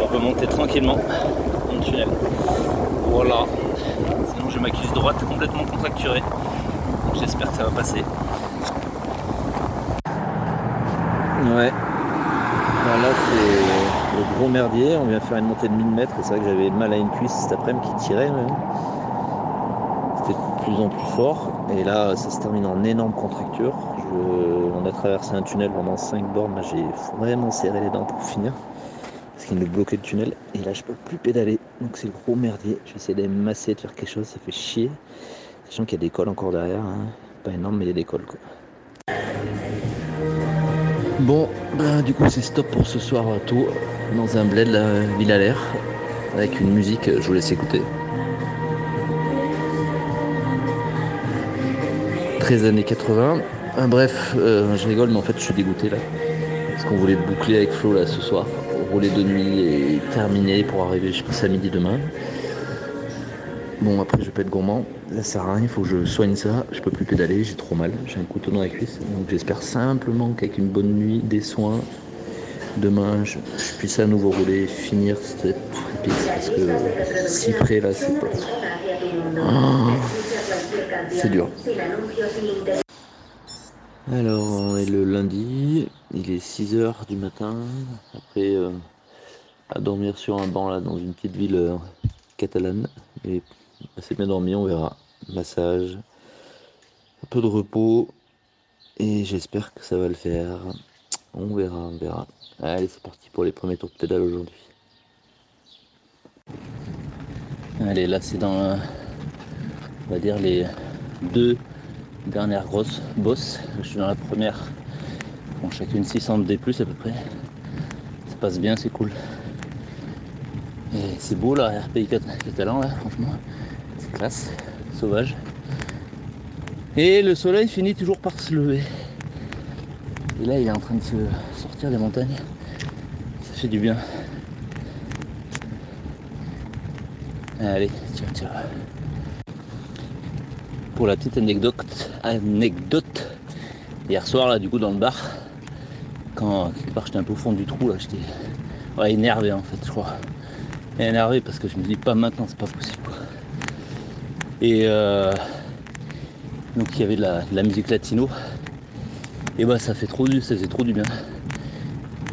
[SPEAKER 1] On peut monter tranquillement dans le tunnel. Voilà. Sinon j'ai ma cuisse droite complètement contracturée. J'espère que ça va passer. Ouais. Là, c'est le gros merdier. On vient faire une montée de 1000 mètres. C'est vrai que j'avais mal à une cuisse cet après-midi qui tirait. même. C'était de plus en plus fort. Et là, ça se termine en énorme contracture. Je- On a traversé un tunnel pendant 5 bornes. J'ai vraiment serré les dents pour finir. Parce qu'il nous bloquait le tunnel. Et là, je peux plus pédaler. Donc, c'est le gros merdier. Je vais essayer de masser, de faire quelque chose. Ça fait chier. Sachant qu'il y a des cols encore derrière. hein. Pas énorme, mais il y a des cols. Quoi. Bon, ben, du coup c'est stop pour ce soir à tôt dans un bled la ville à l'air avec une musique, je vous laisse écouter. 13 années 80. Ah, bref, euh, je rigole mais en fait je suis dégoûté là. Parce qu'on voulait boucler avec Flo là ce soir, rouler de nuit et terminer pour arriver je pense à midi demain. Bon après je pas être gourmand, ça sert à rien, il faut que je soigne ça, je peux plus pédaler, j'ai trop mal, j'ai un couteau dans la cuisse, donc j'espère simplement qu'avec une bonne nuit, des soins, demain je, puisse à nouveau rouler et finir cette piste parce que si près là c'est pas. Ah, c'est dur. Alors le lundi, il est 6h du matin, après euh, à dormir sur un banc là dans une petite ville euh, catalane. Et assez bien dormi, on verra. Massage, un peu de repos, et j'espère que ça va le faire. On verra, on verra. Allez, c'est parti pour les premiers tours de pédale aujourd'hui. Allez, là c'est dans, euh, on va dire, les deux dernières grosses bosses. Je suis dans la première, bon, chacune 600 D+, à peu près. Ça passe bien, c'est cool. Et c'est beau là, cat- catalan là, franchement. C'est classe, sauvage. Et le soleil finit toujours par se lever. Et là il est en train de se sortir des montagnes. Ça fait du bien. Allez, ciao ciao. Pour la petite anecdote, anecdote, hier soir là du coup dans le bar, quand quelque part j'étais un peu au fond du trou là, j'étais énervé en fait, je crois. Énervé parce que je me dis pas maintenant, c'est pas possible. Quoi. Et euh, donc il y avait de la, musique latino. Et bah ça fait trop du, ça faisait trop du bien.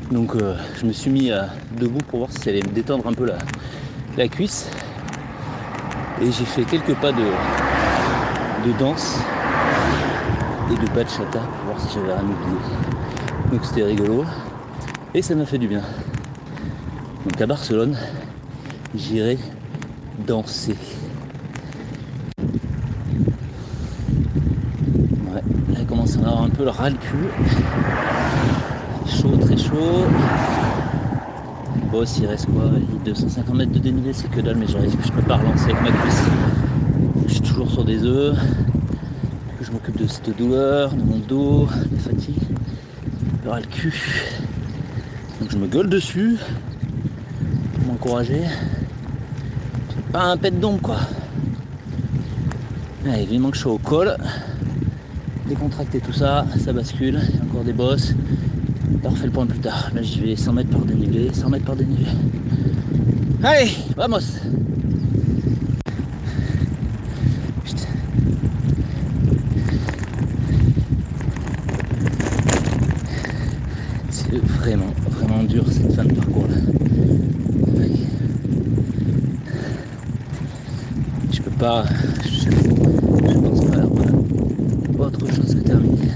[SPEAKER 1] Donc euh, je me suis mis à debout pour voir si ça allait me détendre un peu la, la cuisse. Et j'ai fait quelques pas de, de danse et de bachata pour voir si j'avais rien oublié. Donc c'était rigolo. Et ça m'a fait du bien. Donc à Barcelone, j'irai danser. Là il commence à avoir un peu le ras le cul. Chaud, très chaud. Boss, il reste quoi? Il 250 mètres de dénivelé, c'est que dalle, mais j'arrive, je peux pas relancer avec ma cuisse. Je suis toujours sur des œufs. Je m'occupe de cette douleur, de mon dos, de la fatigue, ras le cul. Donc je me gueule dessus pour m'encourager. Pas un pet d'ombre quoi. Vivement que je suis au col. Décontracter tout ça, ça bascule. Il y a encore des bosses. On refait le point plus tard. Là j'y vais 100 mètres par dénivelé, 100 mètres par dénivelé. Allez, vamos Putain. C'est vraiment, vraiment dur cette fin de parcours là. Je peux pas. Je, pense pas avoir autre chose que terminer.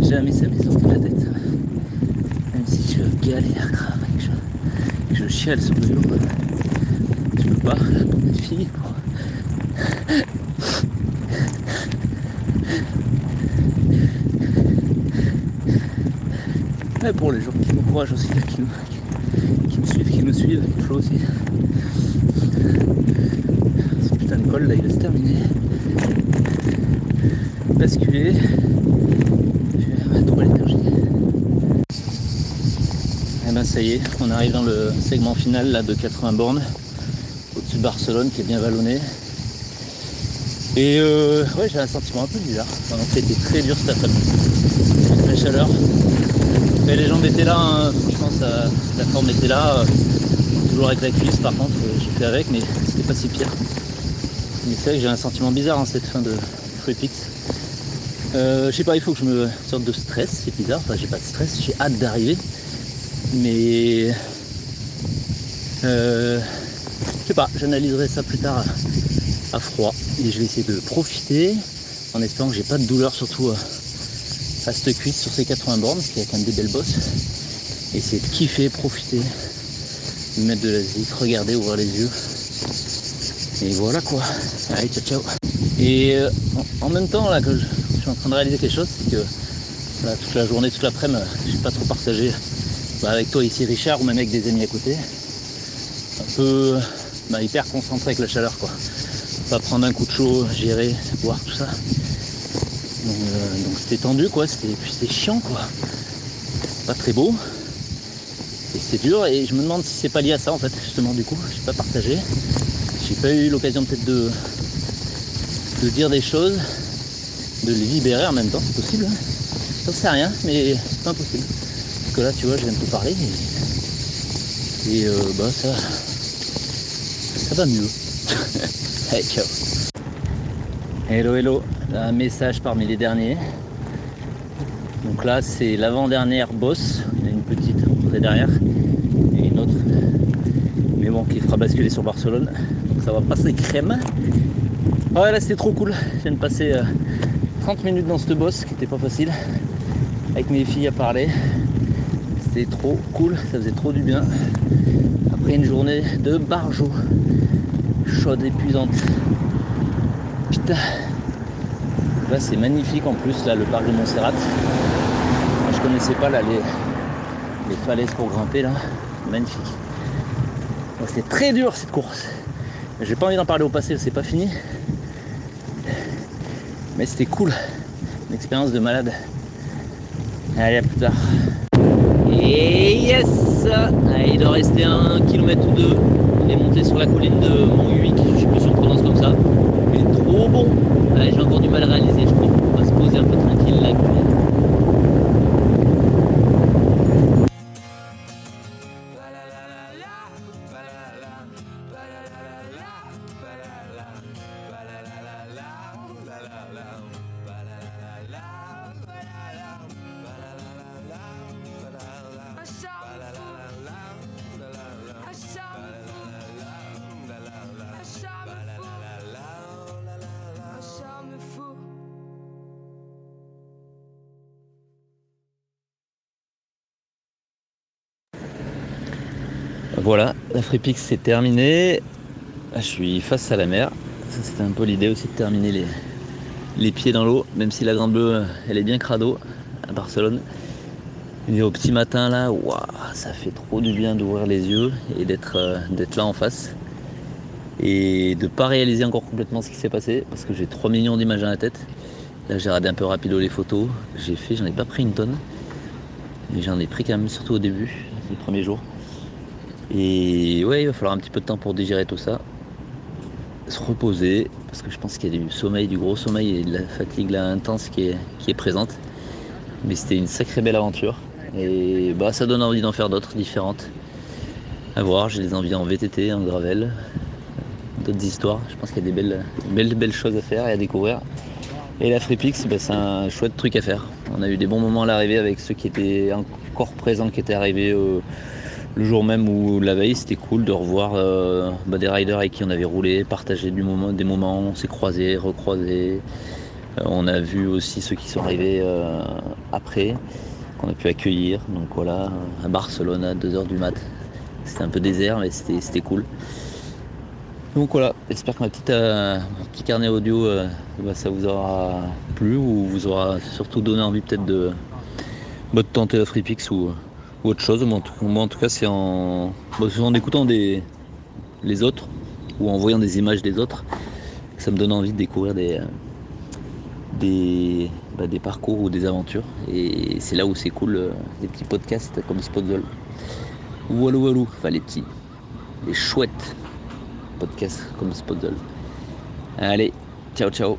[SPEAKER 1] Jamais ça m'est sorti de la tête. Même si je galère grave et que je, que chiale sur le. Je peux pas pour ma fille. Pour... Et pour les gens qui m'encouragent aussi, qui, nous, qui, me suivent, qui me suivent, il faut aussi. Là il va se terminer. Basculer. L'énergie. Et ben ça y est, on arrive dans le segment final là de 80 bornes au-dessus de Barcelone qui est bien vallonné. Et euh, ouais j'ai un sentiment un peu bizarre. Enfin, c'était très dur cet après-midi. La chaleur. Mais les jambes étaient là, hein. franchement ça, la forme était là. Toujours avec la cuisse par contre, j'ai fait avec, mais c'était pas si pire. Mais c'est vrai que j'ai un sentiment bizarre en cette fin de Free. Euh, je sais pas, il faut que je me sorte de stress, c'est bizarre, enfin j'ai pas de stress, j'ai hâte d'arriver. Mais euh, je sais pas, j'analyserai ça plus tard à, froid. Et je vais essayer de profiter en espérant que j'ai pas de douleur surtout à, à cette cuisse sur ces 80 bornes, qui est quand même des belles bosses. Essayer de kiffer, profiter, mettre de la zik, regarder, ouvrir les yeux. Et voilà quoi. Allez, ciao ciao. Et euh, en, même temps là que je, suis en train de réaliser quelque chose, c'est que toute la journée, toute l'après-midi, je suis pas trop partagé bah, avec toi ici Richard ou même avec des amis à côté. Un peu bah, hyper concentré avec la chaleur quoi. Pas prendre un coup de chaud, gérer, boire, tout ça. Donc euh, c'était tendu quoi, c'était chiant quoi. Pas très beau. Et c'est dur et je me demande si c'est pas lié à ça en fait, justement du coup, je suis pas partagé. J'ai pas eu l'occasion peut-être de, de dire des choses, de les libérer en même temps, c'est possible. Hein J'en sais rien, mais c'est pas impossible. Parce que là tu vois je viens de te parler et, euh, bah ça ça va mieux. Allez ciao. Hello hello, un message parmi les derniers. Donc là c'est l'avant-dernière bosse, il y a une petite entrée derrière et une autre. Mais bon qui fera basculer sur Barcelone. Ça va passer crème. Ouais là c'était trop cool. Je viens de passer euh, 30 minutes dans cette bosse qui était pas facile. Avec mes filles à parler. C'était trop cool, ça faisait trop du bien. Après une journée de barjo. Chaude, épuisante. Putain. Là c'est magnifique en plus là le parc de Montserrat. Moi, je connaissais pas là les, les falaises pour grimper là. Magnifique. C'était très dur cette course. J'ai pas envie d'en parler au passé, c'est pas fini. Mais c'était cool. Une expérience de malade. Allez à plus tard. Et yes Allez, Il doit rester un kilomètre ou deux. On est monté sur la colline de Mont Huic, je sais plus si on comme ça. Mais trop bon Allez, j'ai encore du mal à réaliser, Voilà, la Freepix c'est terminé. Je suis face à la mer. Ça c'était un peu l'idée aussi de terminer les, pieds dans l'eau, même si la Grande Bleue elle est bien crado à Barcelone. Au petit matin là, ça fait trop du bien d'ouvrir les yeux et d'être euh, là en face. Et de ne pas réaliser encore complètement ce qui s'est passé, parce que j'ai 3 millions d'images dans la tête. Là j'ai regardé un peu rapido les photos. J'ai fait, j'en ai pas pris une tonne. Mais j'en ai pris quand même surtout au début, les premiers jours. Et ouais, il va falloir un petit peu de temps pour digérer tout ça. Se reposer, parce que je pense qu'il y a du sommeil, du gros sommeil et de la fatigue là intense qui est, qui est présente. Mais c'était une sacrée belle aventure. Et bah, ça donne envie d'en faire d'autres différentes. À voir, j'ai des envies en VTT, en gravel, d'autres histoires. Je pense qu'il y a des belles, belles, belles choses à faire et à découvrir. Et la Freepix, bah, c'est un chouette truc à faire. On a eu des bons moments à l'arrivée avec ceux qui étaient encore présents, qui étaient arrivés euh, le jour même ou la veille. C'était cool de revoir euh, bah, des riders avec qui on avait roulé, moment, des moments, on s'est croisés, recroisés. Euh, on a vu aussi ceux qui sont arrivés après qu'on a pu accueillir. Donc voilà, à Barcelone à 2h du mat. C'était un peu désert, mais c'était cool. Donc voilà, j'espère que ma petite, euh, carnet audio, euh, bah, ça vous aura plu ou vous aura surtout donné envie peut-être de, bah, de, tenter la FreePix ou, autre chose. Moi en tout, cas, c'est en, en écoutant des, les autres ou en voyant des images des autres que ça me donne envie de découvrir des, des, bah, des parcours ou des aventures. Et c'est là où c'est cool, euh, des petits podcasts comme Spotzol. Walou walou, enfin les petits, les chouettes podcasts comme Spotzol. Allez, ciao ciao.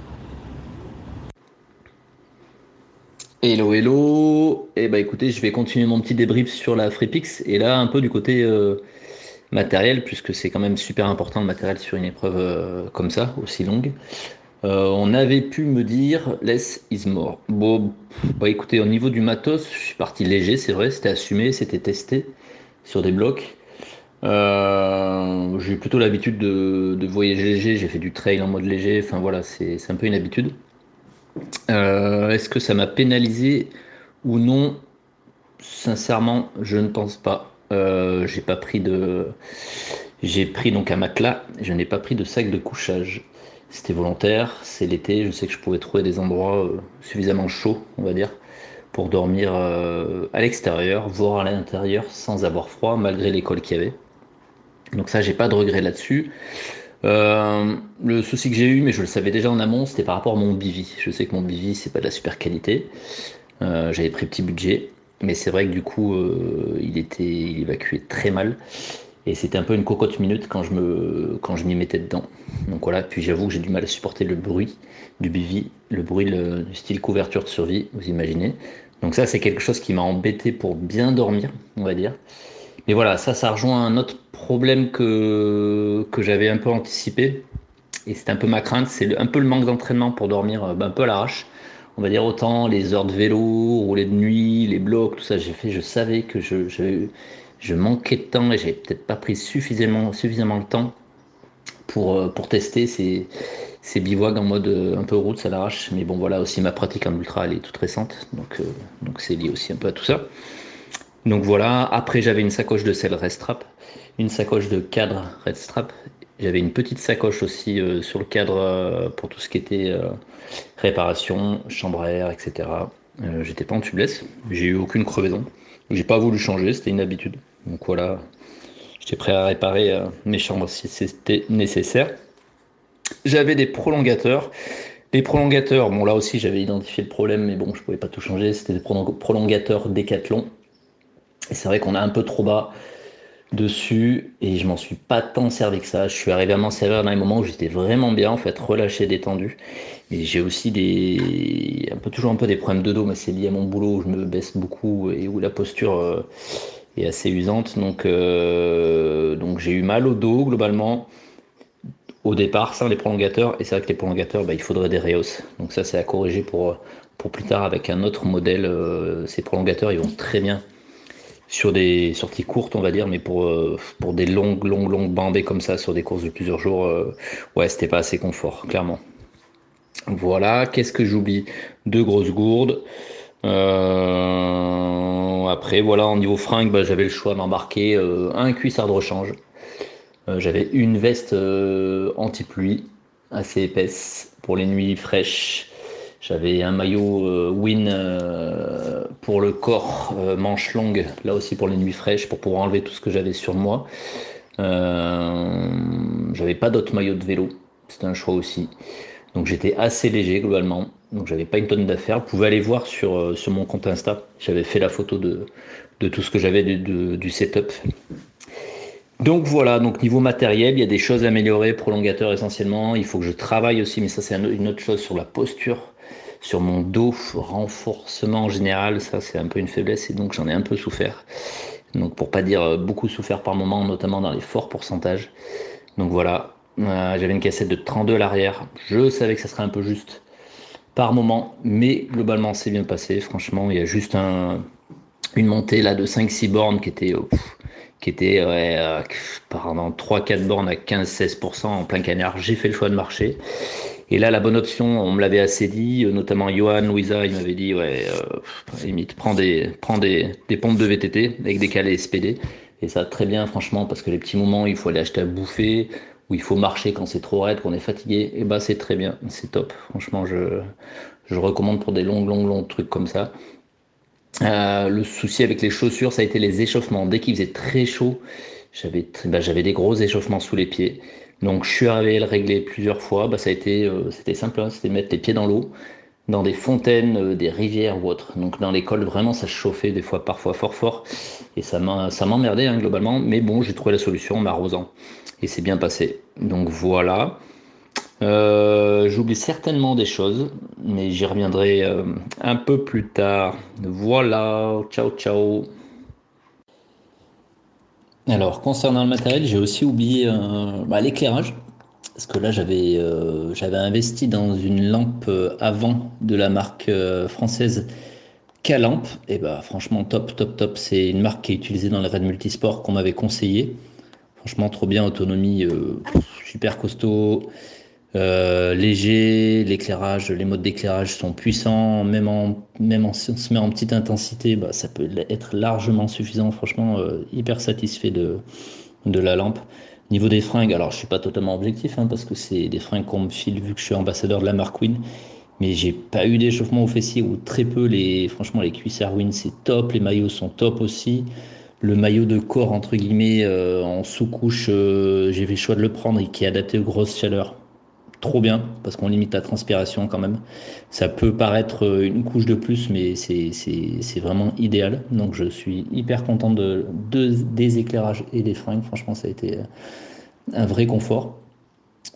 [SPEAKER 1] Hello hello Et eh bah écoutez, je vais continuer mon petit débrief sur la FreePix et là un peu du côté euh, matériel puisque c'est quand même super important le matériel sur une épreuve euh, comme ça, aussi longue. Euh, on avait pu me dire less is more. Bon, bah écoutez, au niveau du matos, je suis parti léger, c'est vrai, c'était assumé, c'était testé sur des blocs. J'ai plutôt l'habitude de, voyager léger, j'ai fait du trail en mode léger, enfin voilà, c'est un peu une habitude. Euh, est-ce que ça m'a pénalisé ou non? Sincèrement, je ne pense pas. j'ai pas pris de. J'ai pris donc un matelas, je n'ai pas pris de sac de couchage. C'était volontaire, c'est l'été, je sais que je pouvais trouver des endroits euh, suffisamment chauds, on va dire, pour dormir euh, à l'extérieur, voire à l'intérieur sans avoir froid, malgré l'école qu'il y avait. Donc ça, j'ai pas de regret là-dessus. Euh, le souci que j'ai eu, mais je le savais déjà en amont, c'était par rapport à mon bivy. Je sais que mon bivy, c'est pas de la super qualité. J'avais pris petit budget, mais c'est vrai que du coup, il était il évacuait très mal. Et c'était un peu une cocotte minute quand je me m'y mettais dedans. Donc voilà, puis j'avoue que j'ai du mal à supporter le bruit du bivy, le bruit du style couverture de survie, vous imaginez. Donc ça c'est quelque chose qui m'a embêté pour bien dormir, on va dire. Mais voilà, ça ça rejoint un autre problème que, que j'avais un peu anticipé. Et c'est un peu ma crainte, c'est un peu le manque d'entraînement pour dormir euh, un peu à l'arrache. On va dire autant les heures de vélo, rouler de nuit, les blocs, tout ça j'ai fait, je savais que je, je je manquais de temps et j'avais peut-être pas pris suffisamment, suffisamment le temps pour, euh, pour tester ces, ces bivouacs en mode euh, un peu route, ça l'arrache. Mais bon, voilà, aussi ma pratique en ultra, elle est toute récente, donc donc c'est lié aussi un peu à tout ça. Donc voilà, après j'avais une sacoche de sel Restrap, une sacoche de cadre Redstrap, j'avais une petite sacoche aussi sur le cadre pour tout ce qui était réparation, chambre à air, etc. J'étais pas en tubeless, j'ai eu aucune crevaison. J'ai pas voulu changer, c'était une habitude. Donc voilà, j'étais prêt à réparer euh, mes chambres si c'était nécessaire. J'avais des prolongateurs. Les prolongateurs, bon là aussi j'avais identifié le problème, mais bon je pouvais pas tout changer. C'était des prolongateurs Décathlon. C'est vrai qu'on a un peu trop bas dessus et je m'en suis pas tant servi que ça. Je suis arrivé à m'en servir dans les moments où j'étais vraiment bien en fait, relâché, détendu. Et j'ai aussi des un peu toujours un peu des problèmes de dos, mais c'est lié à mon boulot où je me baisse beaucoup et où la posture euh, est assez usante. Donc euh, donc j'ai eu mal au dos globalement au départ sans les prolongateurs et c'est vrai que les prolongateurs bah, il faudrait des Reos. Donc ça c'est à corriger pour pour plus tard avec un autre modèle. Euh, ces prolongateurs ils vont très bien sur des sorties courtes, on va dire, mais pour, euh, pour des longues, longues, longues bandées comme ça sur des courses de plusieurs jours, euh, ouais, c'était pas assez confort, clairement. Voilà, qu'est-ce que j'oublie? Deux grosses gourdes. Euh, après, voilà, au niveau fringues, bah, j'avais le choix d'embarquer un cuissard de rechange. j'avais une veste anti-pluie assez épaisse pour les nuits fraîches. J'avais un maillot Win pour le corps, manche longue, là aussi pour les nuits fraîches, pour pouvoir enlever tout ce que j'avais sur moi. j'avais pas d'autres maillots de vélo, c'était un choix aussi. Donc j'étais assez léger globalement. Donc j'avais pas une tonne d'affaires. Vous pouvez aller voir sur, euh, sur mon compte Insta. J'avais fait la photo de, de tout ce que j'avais du setup. Donc voilà, donc niveau matériel, il y a des choses à améliorer, prolongateur essentiellement. Il faut que je travaille aussi, mais ça c'est une autre chose sur la posture, sur mon dos, renforcement en général, ça c'est un peu une faiblesse et donc j'en ai un peu souffert. Donc pour pas dire euh, beaucoup souffert par moment, notamment dans les forts pourcentages. Donc voilà, euh, j'avais une cassette de 32 à l'arrière. Je savais que ça serait un peu juste par moment, mais globalement c'est bien passé. Franchement, il y a juste un, une montée là de 5-6 bornes qui était, euh, qui était ouais, euh, pendant 3-4 bornes à 15-16% en plein canard. J'ai fait le choix de marcher. Et là, la bonne option, on me l'avait assez dit, notamment Johan, Louisa, il m'avait dit, ouais, limite, prends des, prends des, pompes de VTT avec des calés SPD. Et ça, très bien, franchement, parce que les petits moments, il faut aller acheter à bouffer, où il faut marcher quand c'est trop raide, qu'on est fatigué, et bah c'est très bien, c'est top. Franchement, je, recommande pour des longs, longs, longs trucs comme ça. Euh, le souci avec les chaussures, ça a été les échauffements. Dès qu'il faisait très chaud, j'avais bah, j'avais des gros échauffements sous les pieds. Donc je suis arrivé à le régler plusieurs fois. Bah, ça euh, c'était simple, hein. c'était mettre les pieds dans l'eau, dans des fontaines, euh, des rivières ou autres. Donc dans l'école, vraiment, ça chauffait des fois, parfois fort fort, et ça m'emmerdait hein, globalement. Mais bon, j'ai trouvé la solution en m'arrosant et c'est bien passé. Donc voilà. Euh, j'oublie certainement des choses, mais j'y reviendrai un peu plus tard. Voilà, ciao ciao. Alors concernant le matériel, j'ai aussi oublié euh, bah, l'éclairage. Parce que là, j'avais j'avais investi dans une lampe avant de la marque française Calamp. Et bah franchement, top, top, top. C'est une marque qui est utilisée dans les raids multisport qu'on m'avait conseillé. Franchement, trop bien, autonomie euh, super costaud, euh, léger, l'éclairage, les modes d'éclairage sont puissants, même, en, si on se met en petite intensité, bah, ça peut être largement suffisant. Franchement, euh, hyper satisfait de, la lampe. Niveau des fringues, alors je suis pas totalement objectif hein, parce que c'est des fringues qu'on me file vu que je suis ambassadeur de la marque Win, mais j'ai pas eu d'échauffement au fessier ou très peu. Les, franchement, les cuissards Win c'est top, les maillots sont top aussi le maillot de corps entre guillemets euh, en sous-couche, j'ai fait le choix de le prendre et qui est adapté aux grosses chaleurs. Trop bien parce qu'on limite la transpiration quand même. Ça peut paraître euh, une couche de plus, mais c'est vraiment idéal. Donc je suis hyper content de, des éclairages et des fringues. Franchement, ça a été un vrai confort,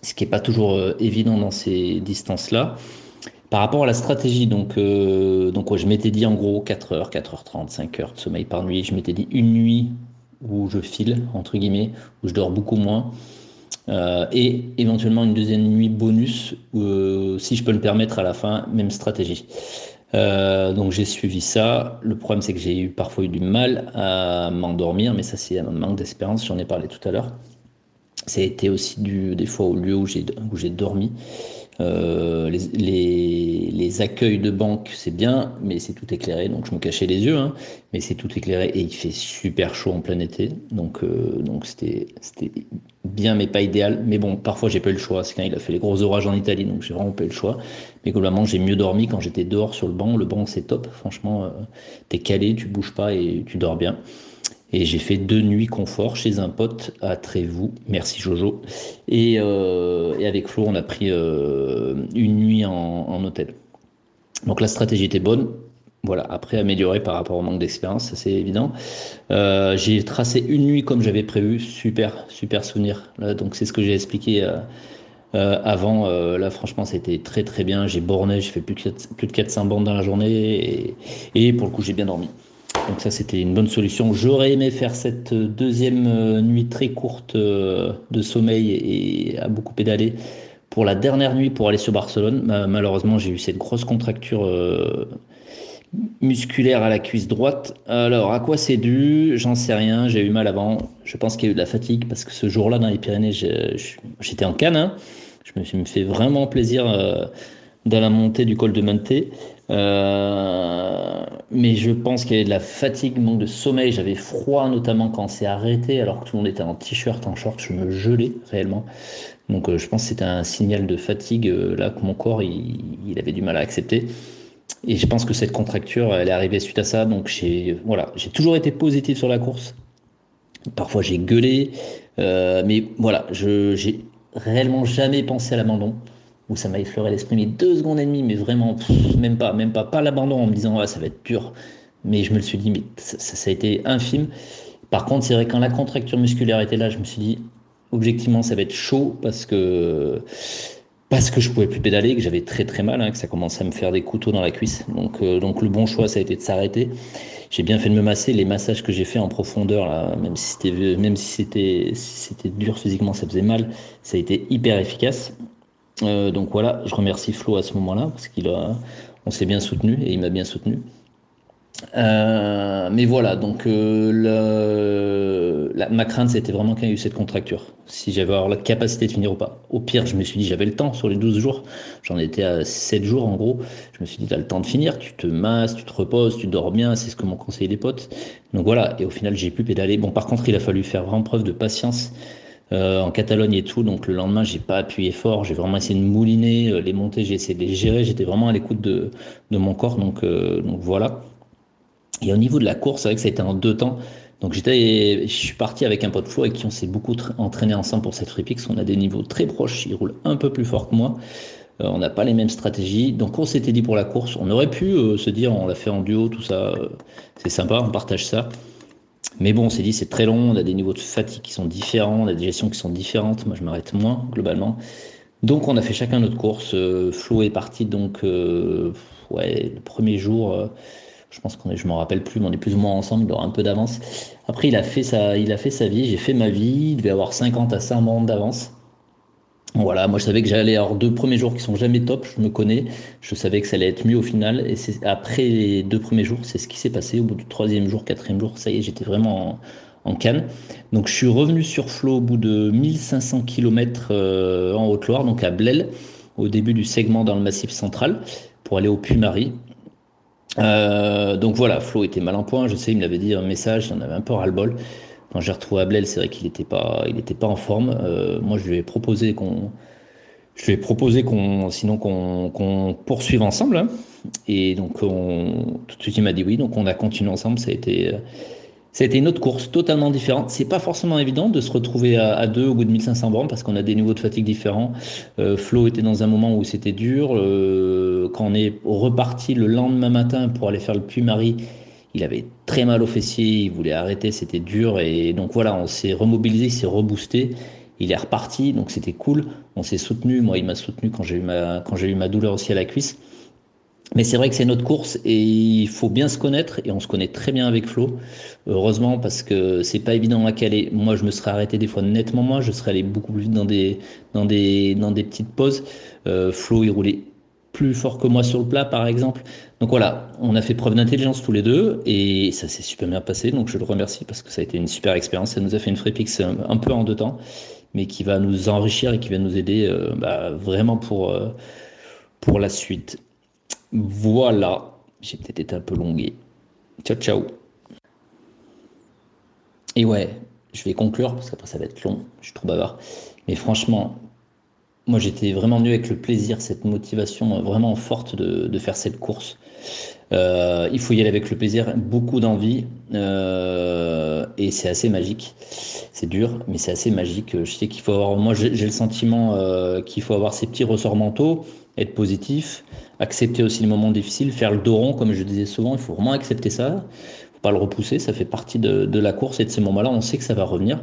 [SPEAKER 1] ce qui n'est pas toujours évident dans ces distances-là. Par rapport à la stratégie, donc, euh, donc je m'étais dit en gros 4h, 4h30, 5h de sommeil par nuit. Je m'étais dit une nuit où je file, entre guillemets, où je dors beaucoup moins. Euh, et éventuellement une deuxième nuit bonus, euh, si je peux le permettre à la fin, même stratégie. donc j'ai suivi ça. Le problème c'est que j'ai eu parfois eu du mal à m'endormir, mais ça c'est un manque d'espérance, j'en ai parlé tout à l'heure. Ça a été aussi du, des fois au lieu où j'ai dormi. Euh, les, accueils de banque, c'est bien, mais c'est tout éclairé. Donc je me cachais les yeux, hein, mais c'est tout éclairé et il fait super chaud en plein été. Donc euh, donc c'était bien, mais pas idéal. Mais bon, parfois j'ai pas eu le choix. C'est quand il a fait les gros orages en Italie, donc j'ai vraiment pas eu le choix. Mais globalement, j'ai mieux dormi quand j'étais dehors sur le banc. Le banc, c'est top. Franchement, euh, t'es calé, tu bouges pas et tu dors bien. Et j'ai fait deux nuits confort chez un pote à Trévoux. Merci Jojo. Et, euh, avec Flo, on a pris euh, une nuit en, hôtel. Donc la stratégie était bonne. Voilà, après amélioré par rapport au manque d'expérience, c'est évident. Euh, j'ai tracé une nuit comme j'avais prévu. Super, super souvenir. Donc c'est ce que j'ai expliqué. Avant, là, franchement, c'était très très bien. J'ai borné, j'ai fait plus de, plus de 400 bandes dans la journée et pour le coup, j'ai bien dormi. Donc ça, c'était une bonne solution. J'aurais aimé faire cette deuxième euh, nuit très courte euh, de sommeil et à beaucoup pédaler pour la dernière nuit pour aller sur Barcelone. Malheureusement, j'ai eu cette grosse contracture euh, musculaire à la cuisse droite. Alors, à quoi c'est dû? J'en sais rien. J'ai eu mal avant. Je pense qu'il y a eu de la fatigue parce que ce jour-là, dans les Pyrénées, j'étais en canne. Hein. Je me suis fait vraiment plaisir dans la montée du col de Monté. Euh, mais je pense qu'il y avait de la fatigue, manque de sommeil. J'avais froid, notamment quand c'est arrêté, alors que tout le monde était en t-shirt, en short. Je me gelais réellement. Donc euh, je pense que c'était un signal de fatigue euh, là que mon corps il, avait du mal à accepter. Et je pense que cette contracture, elle est arrivée suite à ça. Donc j'ai voilà, j'ai toujours été positif sur la course. Parfois j'ai gueulé, mais voilà, je j'ai réellement jamais pensé à l'abandon où ça m'a effleuré l'esprit, mais deux secondes et demie, mais vraiment, même pas, même pas, pas l'abandon en me disant, ah, ça va être dur. Mais je me le suis dit, mais ça, a été infime. Par contre, c'est vrai, quand la contracture musculaire était là, je me suis dit, objectivement, ça va être chaud parce que, parce que je pouvais plus pédaler, que j'avais très très mal, hein, que ça commençait à me faire des couteaux dans la cuisse. Donc, euh, donc le bon choix, ça a été de s'arrêter. J'ai bien fait de me masser. Les massages que j'ai fait en profondeur, là, même si c'était, même si c'était, si c'était dur physiquement, ça faisait mal, ça a été hyper efficace. Euh, donc voilà, je remercie Flo à ce moment-là parce qu'il a, on s'est bien soutenu et il m'a bien soutenu. Euh, mais voilà, donc euh, le, la, ma crainte c'était vraiment qu'il y ait eu cette contracture. Si j'avais la capacité de finir ou pas. Au pire, je me suis dit j'avais le temps sur les 12 jours. J'en étais à 7 jours en gros. Je me suis dit tu as le temps de finir, tu te masses, tu te reposes, tu dors bien, c'est ce que m'ont conseillé les potes. Donc voilà, et au final j'ai pu pédaler. Bon par contre il a fallu faire vraiment preuve de patience euh, en Catalogne et tout. Donc le lendemain, j'ai pas appuyé fort. J'ai vraiment essayé de mouliner euh, les montées. J'ai essayé de les gérer. J'étais vraiment à l'écoute de, mon corps. Donc, euh, donc voilà. Et au niveau de la course, c'est vrai que ça a été en deux temps. Donc j'étais, je suis parti avec un pote Flo avec qui on s'est beaucoup entraîné ensemble pour cette Freepix. On a des niveaux très proches. Il roule un peu plus fort que moi. on n'a pas les mêmes stratégies. Donc on s'était dit pour la course, on aurait pu se dire on l'a fait en duo, tout ça, c'est sympa, on partage ça. Mais bon, on s'est dit c'est très long, on a des niveaux de fatigue qui sont différents, on a des gestions qui sont différentes. Moi, je m'arrête moins globalement. Donc, on a fait chacun notre course. Euh, Flo est parti donc euh, ouais, le premier jour. Euh, je pense qu'on est, je m'en rappelle plus, mais on est plus ou moins ensemble, il aura un peu d'avance. Après, il a fait sa, il a fait sa vie, j'ai fait ma vie. Il devait avoir 50 à 100 bandes d'avance. Voilà, moi je savais que j'allais avoir deux premiers jours qui sont jamais top, je me connais, je savais que ça allait être mieux au final, et c'est après les deux premiers jours, c'est ce qui s'est passé. Au bout du troisième jour, quatrième jour, ça y est, j'étais vraiment en, canne. Donc je suis revenu sur flot au bout de 1500 km euh, en Haute-Loire, donc à Blel, au début du segment dans le Massif central, pour aller au Puy-Marie. Euh, donc voilà, Flo était mal en point, je sais, il me l'avait dit un message, il en avait un peu ras-le-bol. Quand j'ai retrouvé Ablel, c'est vrai qu'il n'était pas, pas en forme. Euh, moi, je lui ai proposé qu'on, je lui ai proposé qu'on, sinon qu'on, poursuive ensemble. Hein. Et donc, on, tout de suite, il m'a dit oui. Donc, on a continué ensemble. Ça a été, ça a été une autre course totalement différente. C'est pas forcément évident de se retrouver à, deux au bout de 1500 bornes parce qu'on a des niveaux de fatigue différents. Euh, Flo était dans un moment où c'était dur. Euh, quand on est reparti le lendemain matin pour aller faire le Puy-Marie, il avait très mal au fessier, il voulait arrêter, c'était dur. Et donc voilà, on s'est remobilisé, il s'est reboosté. Il est reparti, donc c'était cool. On s'est soutenu. Moi, il m'a soutenu quand j'ai eu ma douleur aussi à la cuisse. Mais c'est vrai que c'est notre course et il faut bien se connaître et on se connaît très bien avec Flo. Heureusement parce que c'est pas évident à caler. Moi, je me serais arrêté des fois nettement moins. Je serais allé beaucoup plus vite dans des petites pauses. Euh, Flo, il roulait plus fort que moi sur le plat, par exemple. Donc voilà, on a fait preuve d'intelligence tous les deux et ça s'est super bien passé. Donc je le remercie parce que ça a été une super expérience. Ça nous a fait une free pix un, peu en deux temps, mais qui va nous enrichir et qui va nous aider euh, bah, vraiment pour, euh, pour la suite. Voilà, j'ai peut-être été un peu longué. Ciao, ciao. Et ouais, je vais conclure parce qu'après ça va être long. Je suis trop bavard. Mais franchement, moi j'étais vraiment venu avec le plaisir, cette motivation vraiment forte de, faire cette course. Euh, il faut y aller avec le plaisir, beaucoup d'envie euh, et c'est assez magique. C'est dur, mais c'est assez magique. Je sais qu'il faut avoir, moi j'ai le sentiment euh, qu'il faut avoir ces petits ressorts mentaux, être positif, accepter aussi les moments difficiles, faire le dos rond comme je disais souvent. Il faut vraiment accepter ça, faut pas le repousser. Ça fait partie de, de la course et de ces moments-là, on sait que ça va revenir.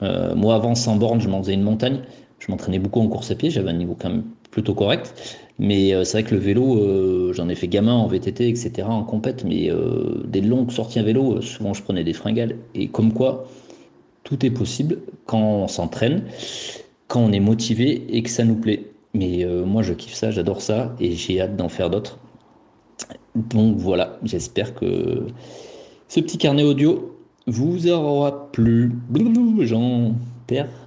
[SPEAKER 1] moi avant sans borne, je m'en faisais une montagne. Je m'entraînais beaucoup en course à pied, j'avais un niveau quand même plutôt correct. Mais euh, c'est vrai que le vélo, euh, j'en ai fait gamin en VTT, etc., en compète, mais euh, des longues sorties à vélo, souvent je prenais des fringales. Et comme quoi, tout est possible quand on s'entraîne, quand on est motivé et que ça nous plaît. Mais moi, je kiffe ça, j'adore ça, et j'ai hâte d'en faire d'autres. Donc voilà, j'espère que ce petit carnet audio vous aura plu. J'en perds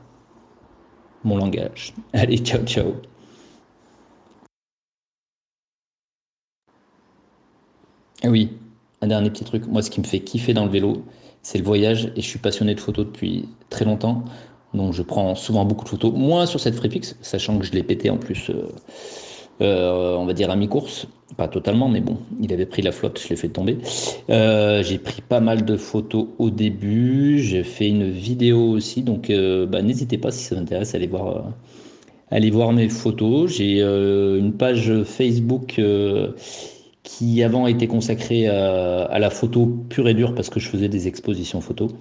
[SPEAKER 1] mon langage. Allez, ciao, ciao. Et oui, un dernier petit truc. Moi, ce qui me fait kiffer dans le vélo, c'est le voyage. Et je suis passionné de photos depuis très longtemps. Donc, je prends souvent beaucoup de photos. Moins sur cette Freepix, sachant que je l'ai pété en plus, euh, euh, on va dire à mi-course. Pas totalement, mais bon, il avait pris la flotte, je l'ai fait tomber. Euh, j'ai pris pas mal de photos au début. J'ai fait une vidéo aussi. Donc, bah, n'hésitez pas si ça vous intéresse à aller voir. Allez voir mes photos. J'ai une page Facebook qui avant était consacré à, la photo pure et dure parce que je faisais des expositions photos.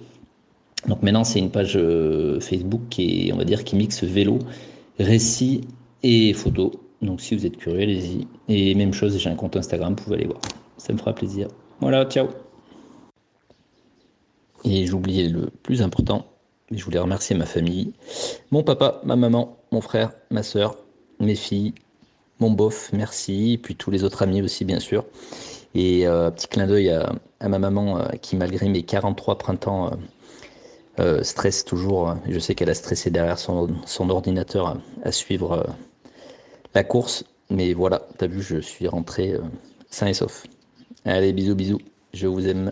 [SPEAKER 1] Donc maintenant c'est une page euh, Facebook qui est, on va dire, qui mixe vélo, récit et photo. Donc si vous êtes curieux, allez-y. Et même chose, j'ai un compte Instagram, vous pouvez aller voir. Ça me fera plaisir. Voilà, ciao. Et j'oubliais le plus important, je voulais remercier ma famille, mon papa, ma maman, mon frère, ma soeur, mes filles, mon bof, merci, et puis tous les autres amis aussi, bien sûr. Et euh, petit clin d'œil à, ma maman euh, qui, malgré mes 43 printemps, euh, stresse toujours. Je sais qu'elle a stressé derrière son ordinateur à, suivre la course. Mais voilà, t'as vu, je suis rentré sain et sauf. Allez, bisous, bisous. Je vous aime.